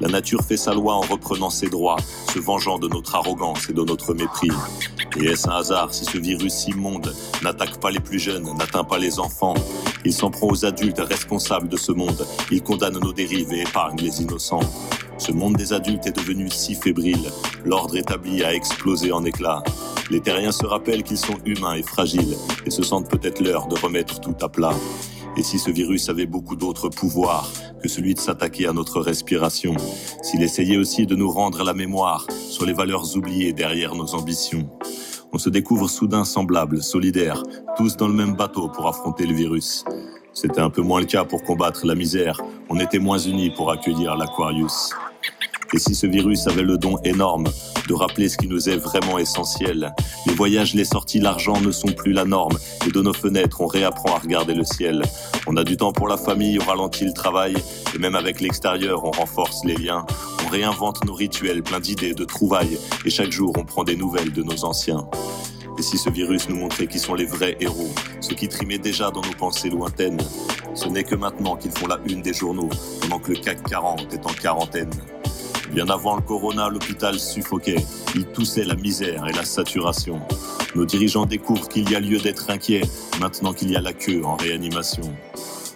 La nature fait sa loi en reprenant ses droits, se vengeant de notre arrogance et de notre mépris. Et est-ce un hasard si ce virus immonde n'attaque pas les plus jeunes, n'atteint pas les enfants Il s'en prend aux adultes responsables de ce monde. Il condamne nos dérives et épargne les innocents. Ce monde des adultes est devenu si fébrile. L'ordre établi a explosé en éclats. Les terriens se rappellent qu'ils sont humains et fragiles et se sentent peut-être l'heure de remettre tout à plat. Et si ce virus avait beaucoup d'autres pouvoirs que celui de s'attaquer à notre respiration, s'il essayait aussi de nous rendre la mémoire sur les valeurs oubliées derrière nos ambitions, on se découvre soudain semblables, solidaires, tous dans le même bateau pour affronter le virus. C'était un peu moins le cas pour combattre la misère, on était moins unis pour accueillir l'Aquarius. Et si ce virus avait le don énorme de rappeler ce qui nous est vraiment essentiel, les voyages, les sorties, l'argent ne sont plus la norme, et de nos fenêtres, on réapprend à regarder le ciel. On a du temps pour la famille, on ralentit le travail, et même avec l'extérieur, on renforce les liens. On réinvente nos rituels, plein d'idées, de trouvailles, et chaque jour, on prend des nouvelles de nos anciens. Et si ce virus nous montrait qui sont les vrais héros, ceux qui trimaient déjà dans nos pensées lointaines, ce n'est que maintenant qu'ils font la une des journaux, pendant que le CAC 40 est en quarantaine. Bien avant le corona, l'hôpital suffoquait. Il toussait la misère et la saturation. Nos dirigeants découvrent qu'il y a lieu d'être inquiets maintenant qu'il y a la queue en réanimation.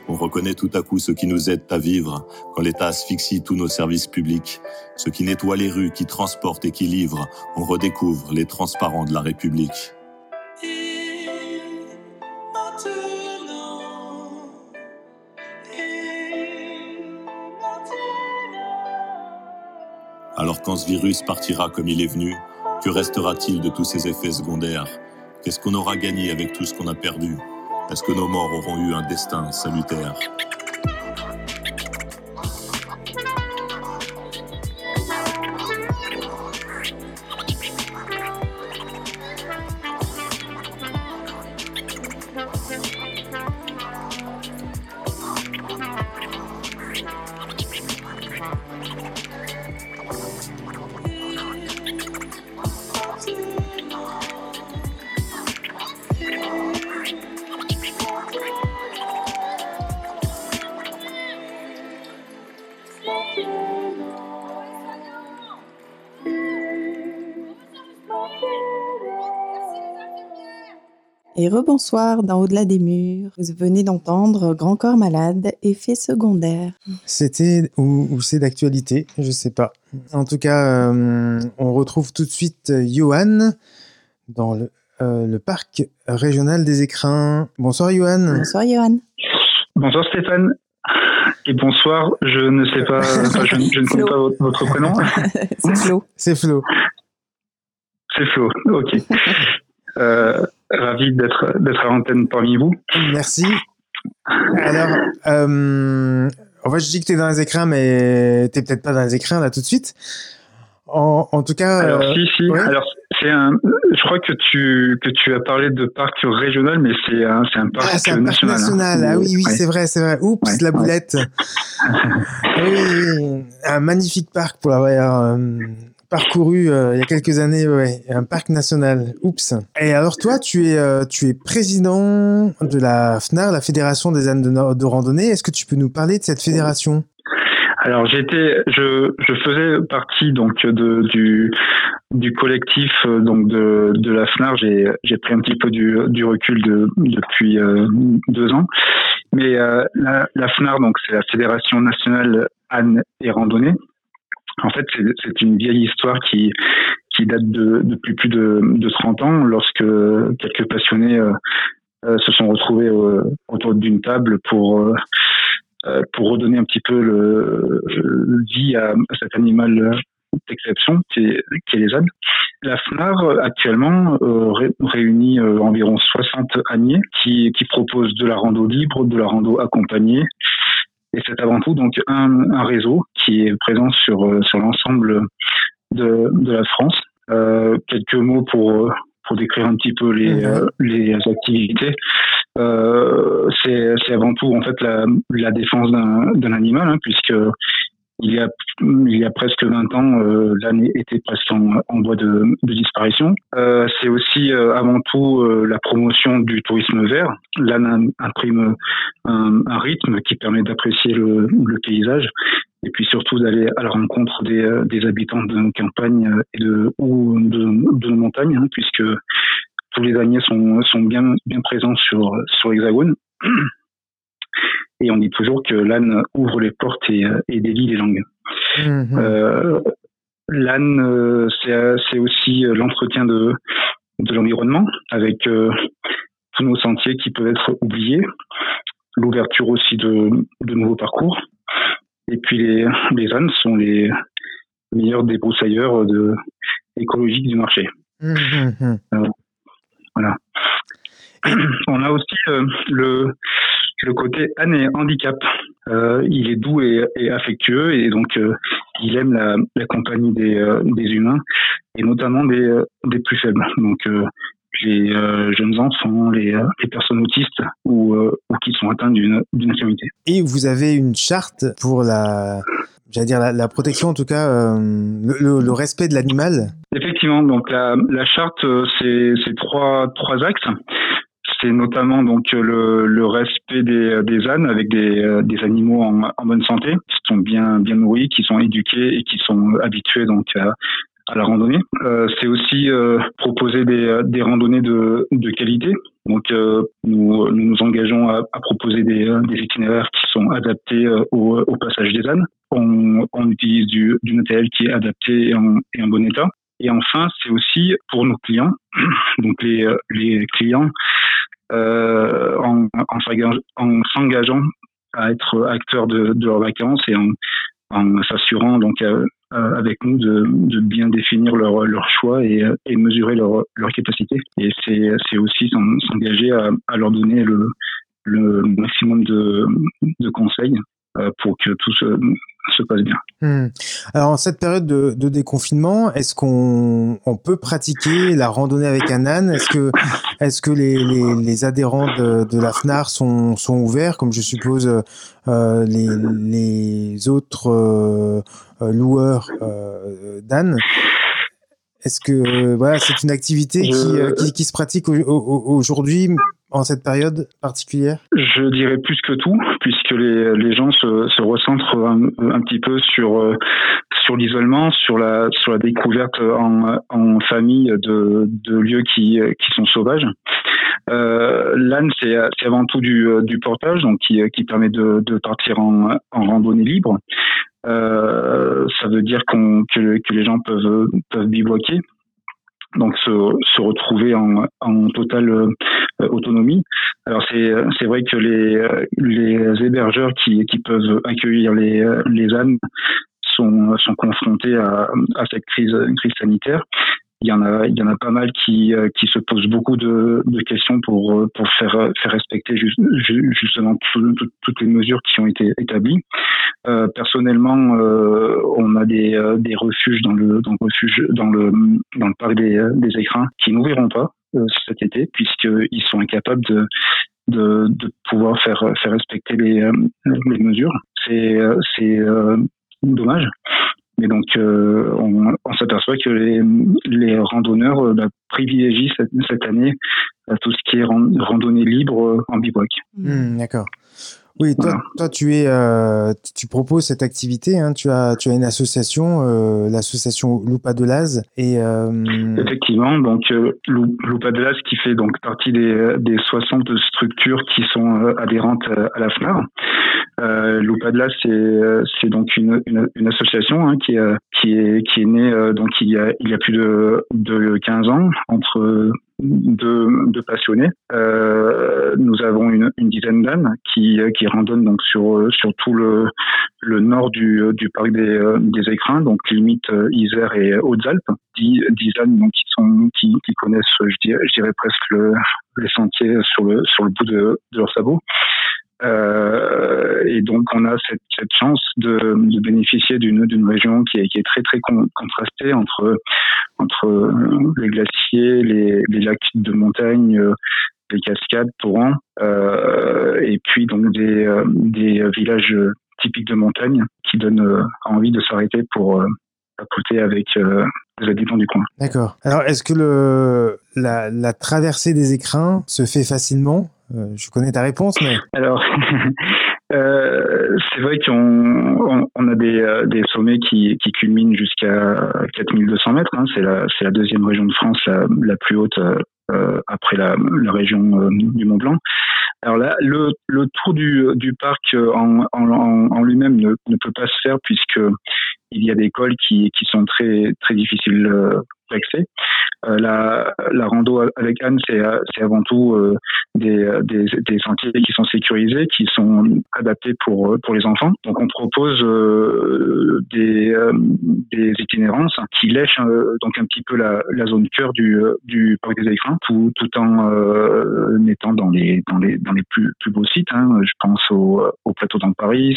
On reconnaît tout à coup ce qui nous aide à vivre quand l'État asphyxie tous nos services publics. Ceux qui nettoient les rues, qui transportent et qui livrent. On redécouvre les transparents de la République. Alors quand ce virus partira comme il est venu, que restera-t-il de tous ces effets secondaires? Qu'est-ce qu'on aura gagné avec tout ce qu'on a perdu? Est-ce que nos morts auront eu un destin salutaire? Et rebonsoir dans Au-delà des murs. Vous venez d'entendre Grand Corps Malade, effet secondaire. C'était ou, ou c'est d'actualité, je sais pas. En tout cas, euh, on retrouve tout de suite euh, Johan dans le, euh, le parc régional des écrins. Bonsoir Johan. Bonsoir Johan. Bonsoir Stéphane. Et bonsoir, je ne sais pas, [laughs] enfin, je, je ne connais pas votre, votre prénom. [laughs] C'est Flo. C'est Flo. C'est Flo, ok. Euh, ravi d'être d'être à l'antenne parmi vous. Merci. Alors, euh, en fait, je dis que t'es dans les écrins, mais t'es peut-être pas dans les écrins là tout de suite. En, en tout cas, Alors euh, si, si, ouais. alors c'est un. Je crois que tu que tu as parlé de parc régional, mais c'est un c'est un parc ah, c'est un national. Parc national. Ah oui oui c'est vrai c'est vrai. Oups la boulette. [laughs] oui, oui, un magnifique parc pour l'avoir euh, parcouru euh, il y a quelques années. Un parc national. Oups. Et alors toi tu es euh, tu es président de la FNAR, la Fédération des ânes de, randonnée. Est-ce que tu peux nous parler de cette fédération? Alors j'étais, je, je faisais partie donc de, du, du collectif euh, donc de, de la FNAR. J'ai, pris un petit peu du, du recul de, depuis deux ans. Mais la, FNAR, donc c'est la Fédération nationale Anne et randonnée. En fait, c'est, une vieille histoire qui, qui date de, depuis plus de, de 30 ans, lorsque quelques passionnés se sont retrouvés autour d'une table pour euh, pour redonner un petit peu le, vie à, cet animal d'exception qui est, les ânes. La FNAR actuellement euh, réunit euh, environ 60 âniers qui, qui proposent de la rando libre, de la rando accompagnée. Et c'est avant tout donc un, un, réseau qui est présent sur, sur l'ensemble de, de la France. Euh, quelques mots pour pour décrire un petit peu les, mhm. euh, les activités. Euh, c'est avant tout en fait la, la défense d'un animal, hein, puisque il y a il y a presque 20 ans, euh, l'année était presque en, en voie de, de disparition. Euh, c'est aussi euh, avant tout euh, la promotion du tourisme vert. L'âne imprime un, un, rythme qui permet d'apprécier le, le, paysage et puis surtout d'aller à la rencontre des, euh, des, habitants de nos campagnes et de, ou de, de nos montagnes, hein, puisque tous les âniers sont, sont bien, bien présents sur, sur l'Hexagone. Et on dit toujours que l'âne ouvre les portes et, et délie les langues. Mmh. Euh, L'âne, euh, c'est aussi l'entretien de, de l'environnement avec euh, tous nos sentiers qui peuvent être oubliés, l'ouverture aussi de, de nouveaux parcours. Et puis les, les ânes sont les meilleurs débroussailleurs de, écologiques du marché. Mmh, euh, voilà. On a aussi euh, le, le côté âne et handicap. Euh, il est doux et, et affectueux et donc euh, il aime la, la compagnie des, euh, des, humains et notamment des, des plus faibles. Donc les jeunes enfants, les, les, personnes autistes ou, ou qui sont atteints d'une infirmité. Et vous avez une charte pour la, j'allais dire la, la, protection, en tout cas, le, le, respect de l'animal? Effectivement, donc la, la charte, c'est trois trois axes c'est notamment donc le, le respect des, des, ânes avec des, des animaux en, bonne santé, qui sont bien bien nourris, qui sont éduqués et qui sont habitués donc à, la randonnée. Euh, c'est aussi euh, proposer des, des randonnées de, de qualité. Donc euh, nous, nous, engageons à, proposer des, des, itinéraires qui sont adaptés euh, au, passage des ânes. On, utilise du, du, matériel qui est adapté et en, et en bon état. Et enfin, c'est aussi pour nos clients, [coughs] donc les, les clients euh, en, en s'engageant à être acteurs de, de leurs vacances et en, s'assurant donc euh, euh, avec nous de, bien définir leur, leur choix et, et mesurer leur, leur capacité. Et c'est aussi s'engager à, leur donner le, maximum de, conseils euh, pour que tout se, se passe bien. Hmm. Alors, en cette période de, déconfinement, est-ce qu'on on peut pratiquer la randonnée avec un âne? Est-ce que les, les, les adhérents de, de, la FNAR sont, sont ouverts, comme je suppose euh, les, les autres euh, loueurs euh, d'ânes est-ce que voilà, c'est une activité qui, euh, qui, qui, se pratique aujourd'hui? En cette période particulière? Je dirais plus que tout, puisque les, gens se, recentrent un, petit peu sur euh, sur l'isolement, sur la sur la découverte en, famille de, de lieux qui, qui sont sauvages. Euh, L'âne, c'est avant tout du, portage, donc qui, qui permet de, de partir en, en randonnée libre. Euh, ça veut dire qu'on que, que, les gens peuvent, peuvent bivouaquer donc se, se retrouver en, en totale euh, autonomie. Alors c'est c'est vrai que les les hébergeurs qui qui peuvent accueillir les les ânes sont sont confrontés à à cette crise crise sanitaire il y en a, pas mal qui, qui se posent beaucoup de, questions pour, pour faire, faire respecter justement toutes les mesures qui ont été établies. personnellement, on a des, refuges dans le, parc des, des qui n'ouvriront pas cet été puisqu'ils sont incapables de pouvoir faire respecter les, euh, mesures. C'est euh, euh, dommage. Mais donc, on, on s'aperçoit que les, les randonneurs bah, privilégient cette, cette, année tout ce qui est randonnée libre en bivouac. Mmh, D'accord. Oui, toi, toi tu es, euh, tu proposes cette activité. Hein, tu as, tu as une association, euh, l'association Loupa de Laz. Et euh... effectivement, donc euh, Loupa de Laz qui fait donc partie des, des 60 structures qui sont euh, adhérentes à la FNAR. Euh, Loupa de Laz, c'est, c'est donc une, une, une association hein, qui, qui est qui est née donc il y a il y a plus de de 15 ans entre de, de passionnés. Euh, nous avons une, une dizaine d'ânes qui, qui randonnent donc sur, sur tout le, le nord du, du parc des, des écrins, donc limite Isère et Hautes-Alpes. Dix, dix ânes donc, qui, sont, qui, qui connaissent, je dirais, je dirais presque le, les sentiers sur le, sur le bout de, de leurs sabots. Euh, et donc on a cette, chance de, bénéficier d'une région qui est, qui est très très contrastée entre entre les glaciers, les, lacs de montagne, les cascades, torrents, euh, et puis donc des, des villages typiques de montagne qui donnent envie de s'arrêter pour papoter avec les habitants du coin. D'accord. Alors, est-ce que le, la, la, traversée des écrins se fait facilement euh, Je connais ta réponse, mais... Alors, [laughs] euh, c'est vrai qu'on on, on a des, euh, des, sommets qui, culminent jusqu'à 4200 mètres. Hein. C'est la, deuxième région de France la, plus haute euh, après la, région euh, du Mont Blanc. Alors là, le, tour du, parc en, lui-même ne, peut pas se faire puisque il y a des cols qui, sont très très difficiles d'accès. Euh, la, la rando avec Anne, c'est avant tout euh, des, sentiers qui sont sécurisés, qui sont adaptés pour, les enfants. Donc on propose euh, des, itinérances qui lèchent donc un petit peu la, zone cœur du, parc des écrins, tout, en étant dans les, dans dans plus, beaux sites. Hein. Je pense au, au plateau Paris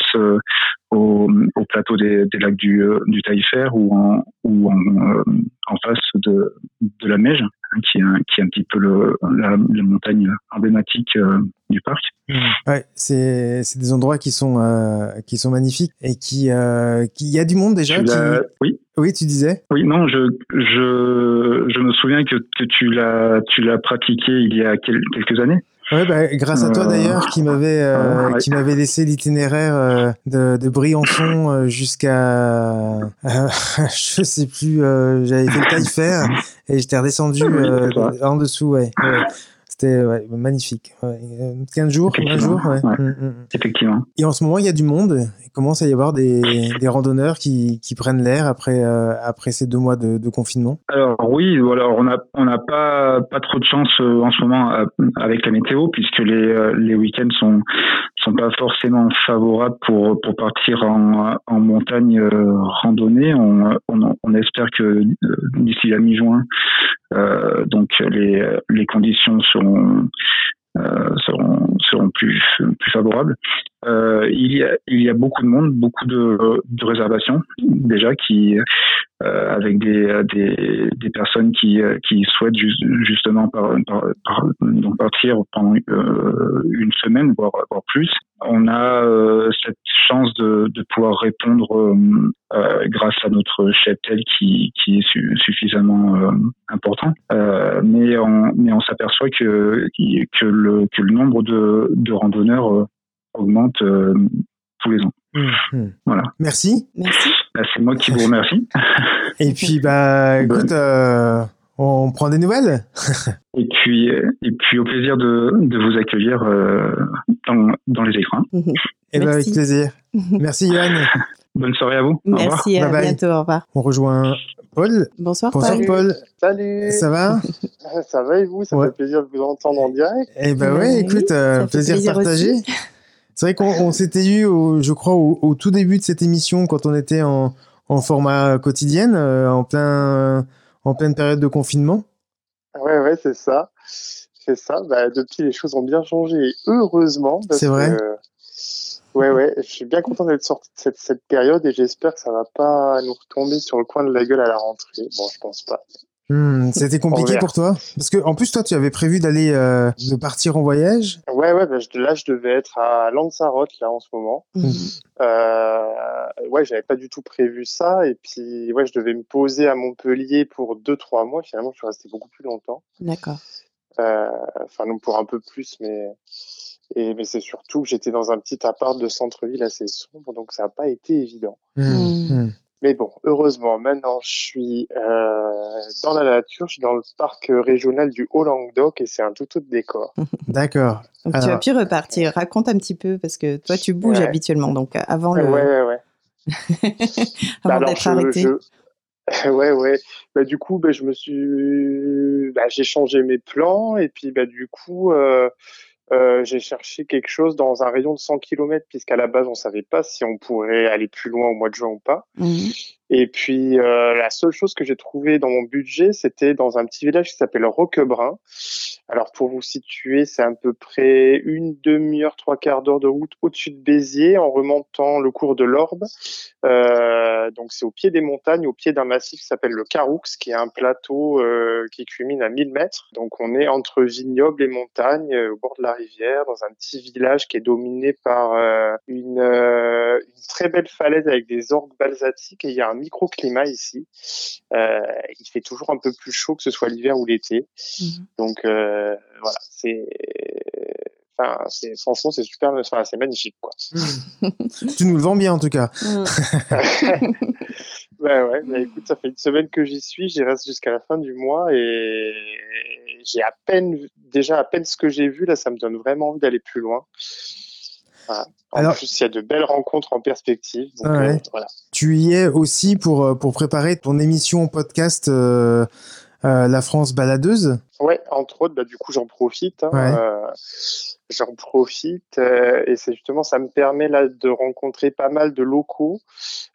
au, au plateau des, des, lacs du, du Taillefer ou en, ou en, en face de, de la Meige, hein, qui, est, qui est un petit peu le, la, la montagne emblématique euh, du parc. Mmh. Ouais, c'est des endroits qui sont euh, qui sont magnifiques et qui euh, qui il y a du monde déjà. Qui... Oui. Oui, tu disais. Oui, non, je je je me souviens que, que tu l'as tu l'as pratiqué il y a quelques années. Ouais, bah, grâce à toi euh, d'ailleurs qui m'avait euh, ouais. qui m'avait laissé l'itinéraire euh, de, de Briançon euh, jusqu'à euh, [laughs] je sais plus j'avais fait le taille et j'étais redescendu [laughs] en dessous ouais. ouais. C'était ouais, magnifique. Ouais. 15 jours, 20 jours. Ouais. Ouais. Mmh, mmh. Effectivement. Et en ce moment, il y a du monde. Il commence à y avoir des, des randonneurs qui, qui prennent l'air après, euh, après ces deux mois de, de, confinement. Alors oui, alors on n'a on a pas, pas trop de chance euh, en ce moment euh, avec la météo puisque les, les week-ends sont, sont pas forcément favorables pour, pour partir en, en montagne randonnée. On, on, on espère que d'ici la mi-juin, euh, donc les, les conditions seront euh, seront, plus, plus favorables. Euh, il, y a, beaucoup de monde, beaucoup de, réservations déjà qui, euh, avec des, personnes qui, souhaitent juste, justement partir pendant une semaine, voire, voire, plus. On a euh, cette chance de, de pouvoir répondre euh, grâce à notre cheptel qui, qui est su, suffisamment important. mais on, mais on s'aperçoit que, que, le, que le nombre de, de randonneurs augmente tous les ans. Mmh. Voilà. Merci. Merci. Bah, c'est moi qui vous remercie. [laughs] Et puis, bah, écoute, euh, on prend des nouvelles. [laughs] et puis, et puis, au plaisir de, de vous accueillir euh, dans, dans, les écrans. Et bah, avec plaisir. Merci, Yann. [laughs] Bonne soirée à vous. Merci, à bye bientôt. Au revoir. On rejoint Paul. Bonsoir, Bonsoir Paul. Salut. Ça va [laughs] Ça va et vous? Ça ouais. fait plaisir de vous entendre en direct. Eh ben ouais écoute, euh, plaisir, plaisir partagé. [laughs] C'est vrai qu'on s'était eu, au, je crois, au, au, tout début de cette émission, quand on était en, en format quotidienne, euh, en plein en pleine période de confinement. Ouais, ouais, c'est ça. C'est ça. Bah, depuis, les choses ont bien changé, et heureusement. C'est vrai que, Ouais, ouais, je suis bien content d'être sorti de cette, cette période et j'espère que ça va pas nous retomber sur le coin de la gueule à la rentrée. Bon, je pense pas. Hmm, C'était compliqué pour toi? Parce que en plus, toi, tu avais prévu d'aller euh, de partir en voyage. Ouais, ouais, bah, je- là, je devais être à Lanzarote, là, en ce moment. Mhm. Euh, ouais, j'avais pas du tout prévu ça. Et puis, ouais, je devais me poser à Montpellier pour deux, trois mois. Finalement, je suis resté beaucoup plus longtemps. D'accord. Euh, enfin, non, pour un peu plus, mais, et, mais c'est surtout que j'étais dans un petit appart de centre-ville assez sombre, donc ça n'a pas été évident. Hmm, Hmm. hmm. Mais bon, heureusement, maintenant, je suis euh, dans la nature, je suis dans le parc régional du Haut-Languedoc et c'est un tout autre décor. [laughs] D'accord. Donc tu as pu repartir. Raconte un petit peu parce que toi tu bouges Ouais. habituellement. Donc euh, avant Ouais, le, ouais, ouais. [laughs] Bah avant alors, d'être arrêté. je- [laughs] ouais, ouais. Bah, du coup, bah, je me suis, bah, j'ai changé mes plans et puis, bah, du coup, euh, euh, j'ai cherché quelque chose dans un rayon de 100 km puisqu'à la base, on savait pas si on pourrait aller plus loin au mois de juin ou pas. Mhm. Et puis, euh, la seule chose que j'ai trouvée dans mon budget, c'était dans un petit village qui s'appelle Roquebrun. Alors, pour vous situer, c'est à peu près une demi-heure, trois quarts d'heure de route au-dessus de Béziers, en remontant le cours de l'Orbe. Euh, donc, c'est au pied des montagnes, au pied d'un massif qui s'appelle le Caroux, qui est un plateau euh, qui culmine à 1000 mètres. Donc, on est entre vignobles et montagnes, euh, au bord de la rivière, dans un petit village qui est dominé par euh, une, euh, une très belle falaise avec des orgues balsatiques et il y a un microclimat ici. Euh, il fait toujours un peu plus chaud que ce soit l'hiver ou l'été. Mhm. Donc euh, voilà, c'est enfin c'est franchement c'est super enfin, c'est magnifique quoi. [laughs] tu nous le vends bien en tout cas. Mhm. [laughs] Ouais ouais, bah, écoute, ça fait une semaine que j'y suis, j'y reste jusqu'à la fin du mois et j'ai à peine déjà à peine ce que j'ai vu là, ça me donne vraiment envie d'aller plus loin. Voilà. En Alors- plus, il y a de belles rencontres en perspective. Donc, Ah ouais. euh, voilà. Tu y es aussi pour, euh, pour préparer ton émission podcast euh, euh, La France baladeuse. Ouais, entre autres, bah, du coup, j'en profite. hein, Ouais. J'en profite euh, et c'est justement, ça me permet là de rencontrer pas mal de locaux.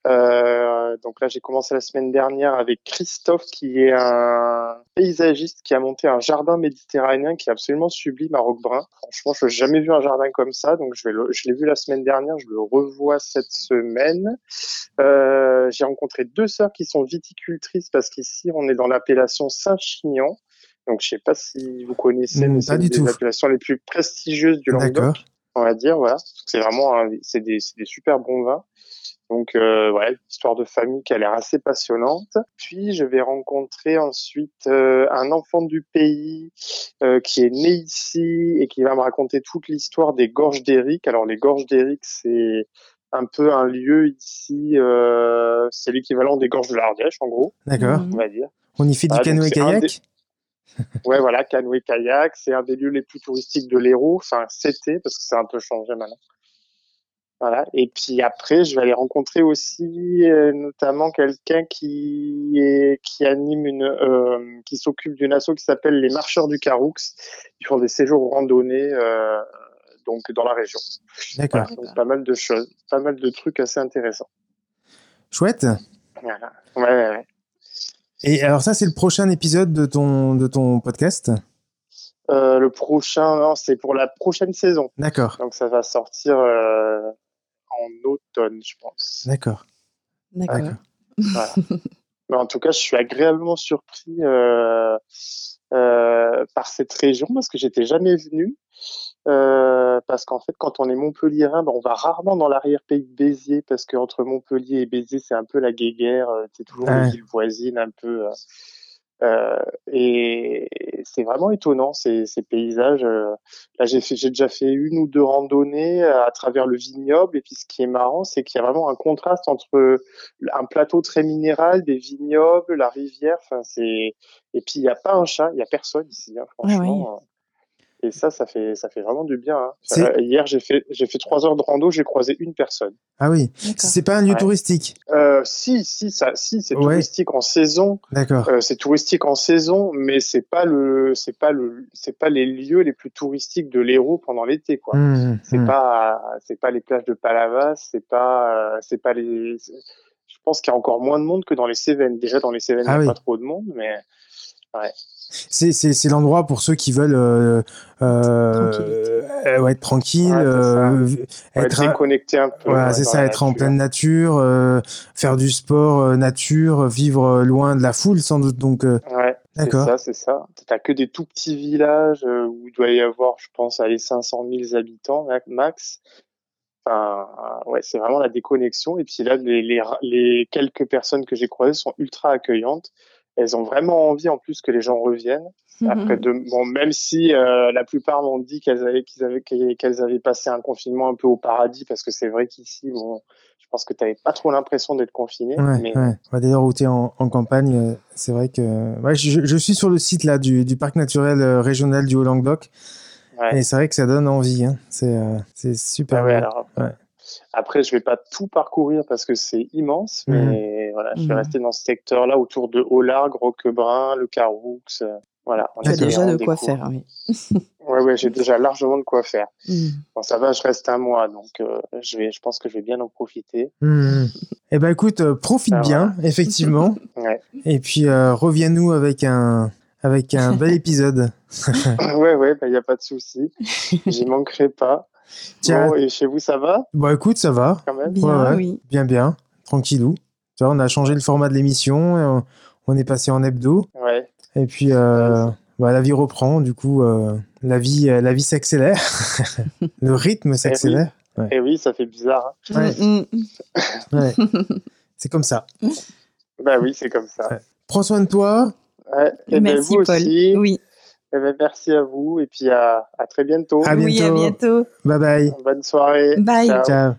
Euh, donc là, j'ai commencé la semaine dernière avec Christophe, qui est un paysagiste qui a monté un jardin méditerranéen qui est absolument sublime à Roquebrun. Franchement, je n'ai jamais vu un jardin comme ça, donc je l'ai vu la semaine dernière, je le revois cette semaine. Euh, j'ai rencontré deux sœurs qui sont viticultrices parce qu'ici, on est dans l'appellation Saint-Chinian. Donc, je sais pas si vous connaissez, Mm, mais c'est une des appellations les plus prestigieuses du Languedoc on va dire, voilà. C'est vraiment, un- c'est des, c'est des super bons vins. Donc, euh, ouais, histoire de famille qui a l'air assez passionnante. Puis, je vais rencontrer ensuite euh, un enfant du pays euh, qui est né ici et qui va me raconter toute l'histoire des gorges d'Éric. Alors, les gorges d'Éric, c'est un peu un lieu ici, euh, c'est l'équivalent des gorges de l'Ardèche, en gros, D'accord. On va dire. On y fait du Ah, donc [laughs] Ouais, voilà, canoë kayak, c'est un des lieux les plus touristiques de l'Hérault. Enfin, c'était parce que c'est un peu changé maintenant. Voilà. Et puis après, je vais aller rencontrer aussi euh, notamment quelqu'un qui est qui anime une euh, qui s'occupe d'une asso qui s'appelle les Marcheurs du Caroux. Ils font des séjours randonnés euh, donc dans la région. D'accord. Voilà. Donc pas mal de choses, pas mal de trucs assez intéressants. Chouette. Voilà. Ouais, ouais, ouais. Et alors ça, c'est le prochain épisode de ton, de ton podcast? Euh, le prochain, non, c'est pour la prochaine saison. D'accord. Donc ça va sortir euh, en automne, je pense. D'accord. D'accord. Voilà. Mais en tout cas, je suis agréablement surpris euh, euh, par cette région parce que j'étais jamais venu. Euh, parce qu'en fait, quand on est Montpellierin, ben, on va rarement dans l'arrière-pays de Béziers parce qu'entre Montpellier et Béziers, c'est un peu la guéguerre. euh, C'est toujours Ouais. les villes voisines, un peu. euh, euh, et c'est vraiment étonnant ces, ces paysages. Là, j'ai déjà fait une ou deux randonnées à travers le vignoble. Et puis, ce qui est marrant, c'est qu'il y a vraiment un contraste entre un plateau très minéral, des vignobles, la rivière. Enfin, c'est et puis il n'y a pas un chat, il y a personne ici, hein, franchement. Et ça, ça fait ça fait vraiment du bien. hein. Euh, hier, j'ai fait j'ai fait trois heures de rando, j'ai croisé une personne. Ah oui. C'est pas un lieu Ouais. touristique. Euh, si si ça si c'est Ouais. touristique en saison. D'accord. Euh, c'est touristique en saison, mais c'est pas le, c'est pas le, c'est pas les lieux les plus touristiques de l'Hérault pendant l'été, quoi. Mmh, C'est mmh. pas, c'est pas les plages de Palavas, c'est pas, c'est pas les. Je pense qu'il y a encore moins de monde que dans les Cévennes. Déjà, dans les Cévennes, Ah il n'y a oui. pas trop de monde, mais ouais. C'est, l'endroit pour ceux qui veulent euh, euh, ouais, être tranquille, Ouais, euh, être, à- un peu. voilà, c'est ça, être en nature. pleine nature, faire du sport nature, vivre loin de la foule sans doute. Donc, Ouais, c'est D'accord. ça, c'est ça. T'as que des tout petits villages où il doit y avoir, je pense, allez, 500 000 habitants ma- max. Enfin, ouais, c'est vraiment la déconnexion. Et puis là, les, les, les quelques personnes que j'ai croisées sont ultra accueillantes. Elles ont vraiment envie, en plus, que les gens reviennent. Après, de, bon, même si euh, la plupart m'ont dit qu'elles avaient, qu'ils avaient, qu'elles avaient passé un confinement un peu au paradis, parce que c'est vrai qu'ici, bon, je pense que t'avais pas trop l'impression d'être confiné. ouais, mais ouais. D'ailleurs, où tu es en, en campagne, euh, c'est vrai que ouais, je, je suis sur le site là du, du parc naturel euh, régional du Haut-Languedoc ouais. et c'est vrai que ça donne envie. Hein. C'est, euh, super. Ah ouais, alors. Après, je vais pas tout parcourir parce que c'est immense, Mhm. Voilà, je vais Mhm. rester dans ce secteur-là autour de Haut-Largue, Roquebrun, le Caroux. euh, Voilà. on D'accord. déjà de quoi faire, oui. [laughs] Ouais, ouais, j'ai déjà largement de quoi faire. Mm. Bon, ça va, je reste un mois, donc euh, je vais, je pense que je vais bien en profiter. Mhm. Eh ben écoute, euh, profite bien, effectivement. [laughs] Ouais, Et puis euh, reviens-nous avec un avec un [laughs] bel épisode. ouais, ouais, bah y a pas de souci. J'y manquerai pas. Tiens. Bon, et chez vous, ça va? Bon écoute, ça va, quand même Bien, Ouais, ouais. oui. bien bien, tranquillou. Tu vois, on a changé le format de l'émission, et on, on est passé en hebdo. Ouais. Et puis euh, bah, la vie reprend, du coup euh, la vie euh, la vie s'accélère, [laughs] le rythme s'accélère. Et oui, ça fait bizarre. hein. Ouais. Mm, mm. [laughs] Ouais. C'est comme ça. Bah oui, c'est comme ça. Ouais. Prends soin de toi. Ouais. Et ben, Merci, vous Paul. aussi. Oui. Eh ben, merci à vous et puis à, à très bientôt. À oui, à bientôt. bientôt. Bye bye. Bonne soirée. Bye. Ciao. Ciao.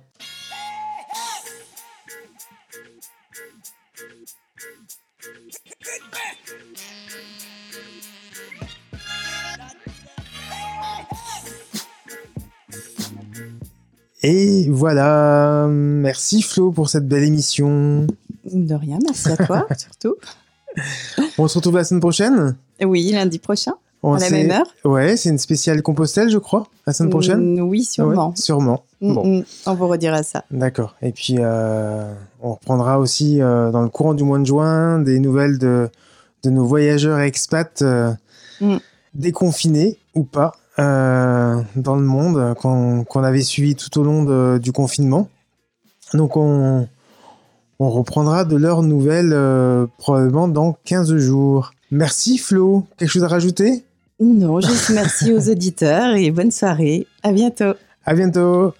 Et voilà, merci Flo pour cette belle émission. De rien, merci à toi, [laughs] surtout. On se retrouve la semaine prochaine? Oui, lundi prochain, On à la même heure. Ouais, c'est une spéciale Compostelle, je crois, la semaine prochaine? Mm, Oui, sûrement. Ouais, sûrement. Mm, Bon, mm. On vous redira ça. d'accord. Et puis, euh, on reprendra aussi euh, dans le courant du mois de juin des nouvelles de, de nos voyageurs expats euh, déconfinés ou pas euh, dans le monde qu'on avait suivi tout au long du confinement. Donc on, reprendra de leurs nouvelles euh, probablement dans 15 jours. Merci Flo. Quelque chose à rajouter? Non, juste merci aux [laughs] auditeurs et bonne soirée. À bientôt. À bientôt.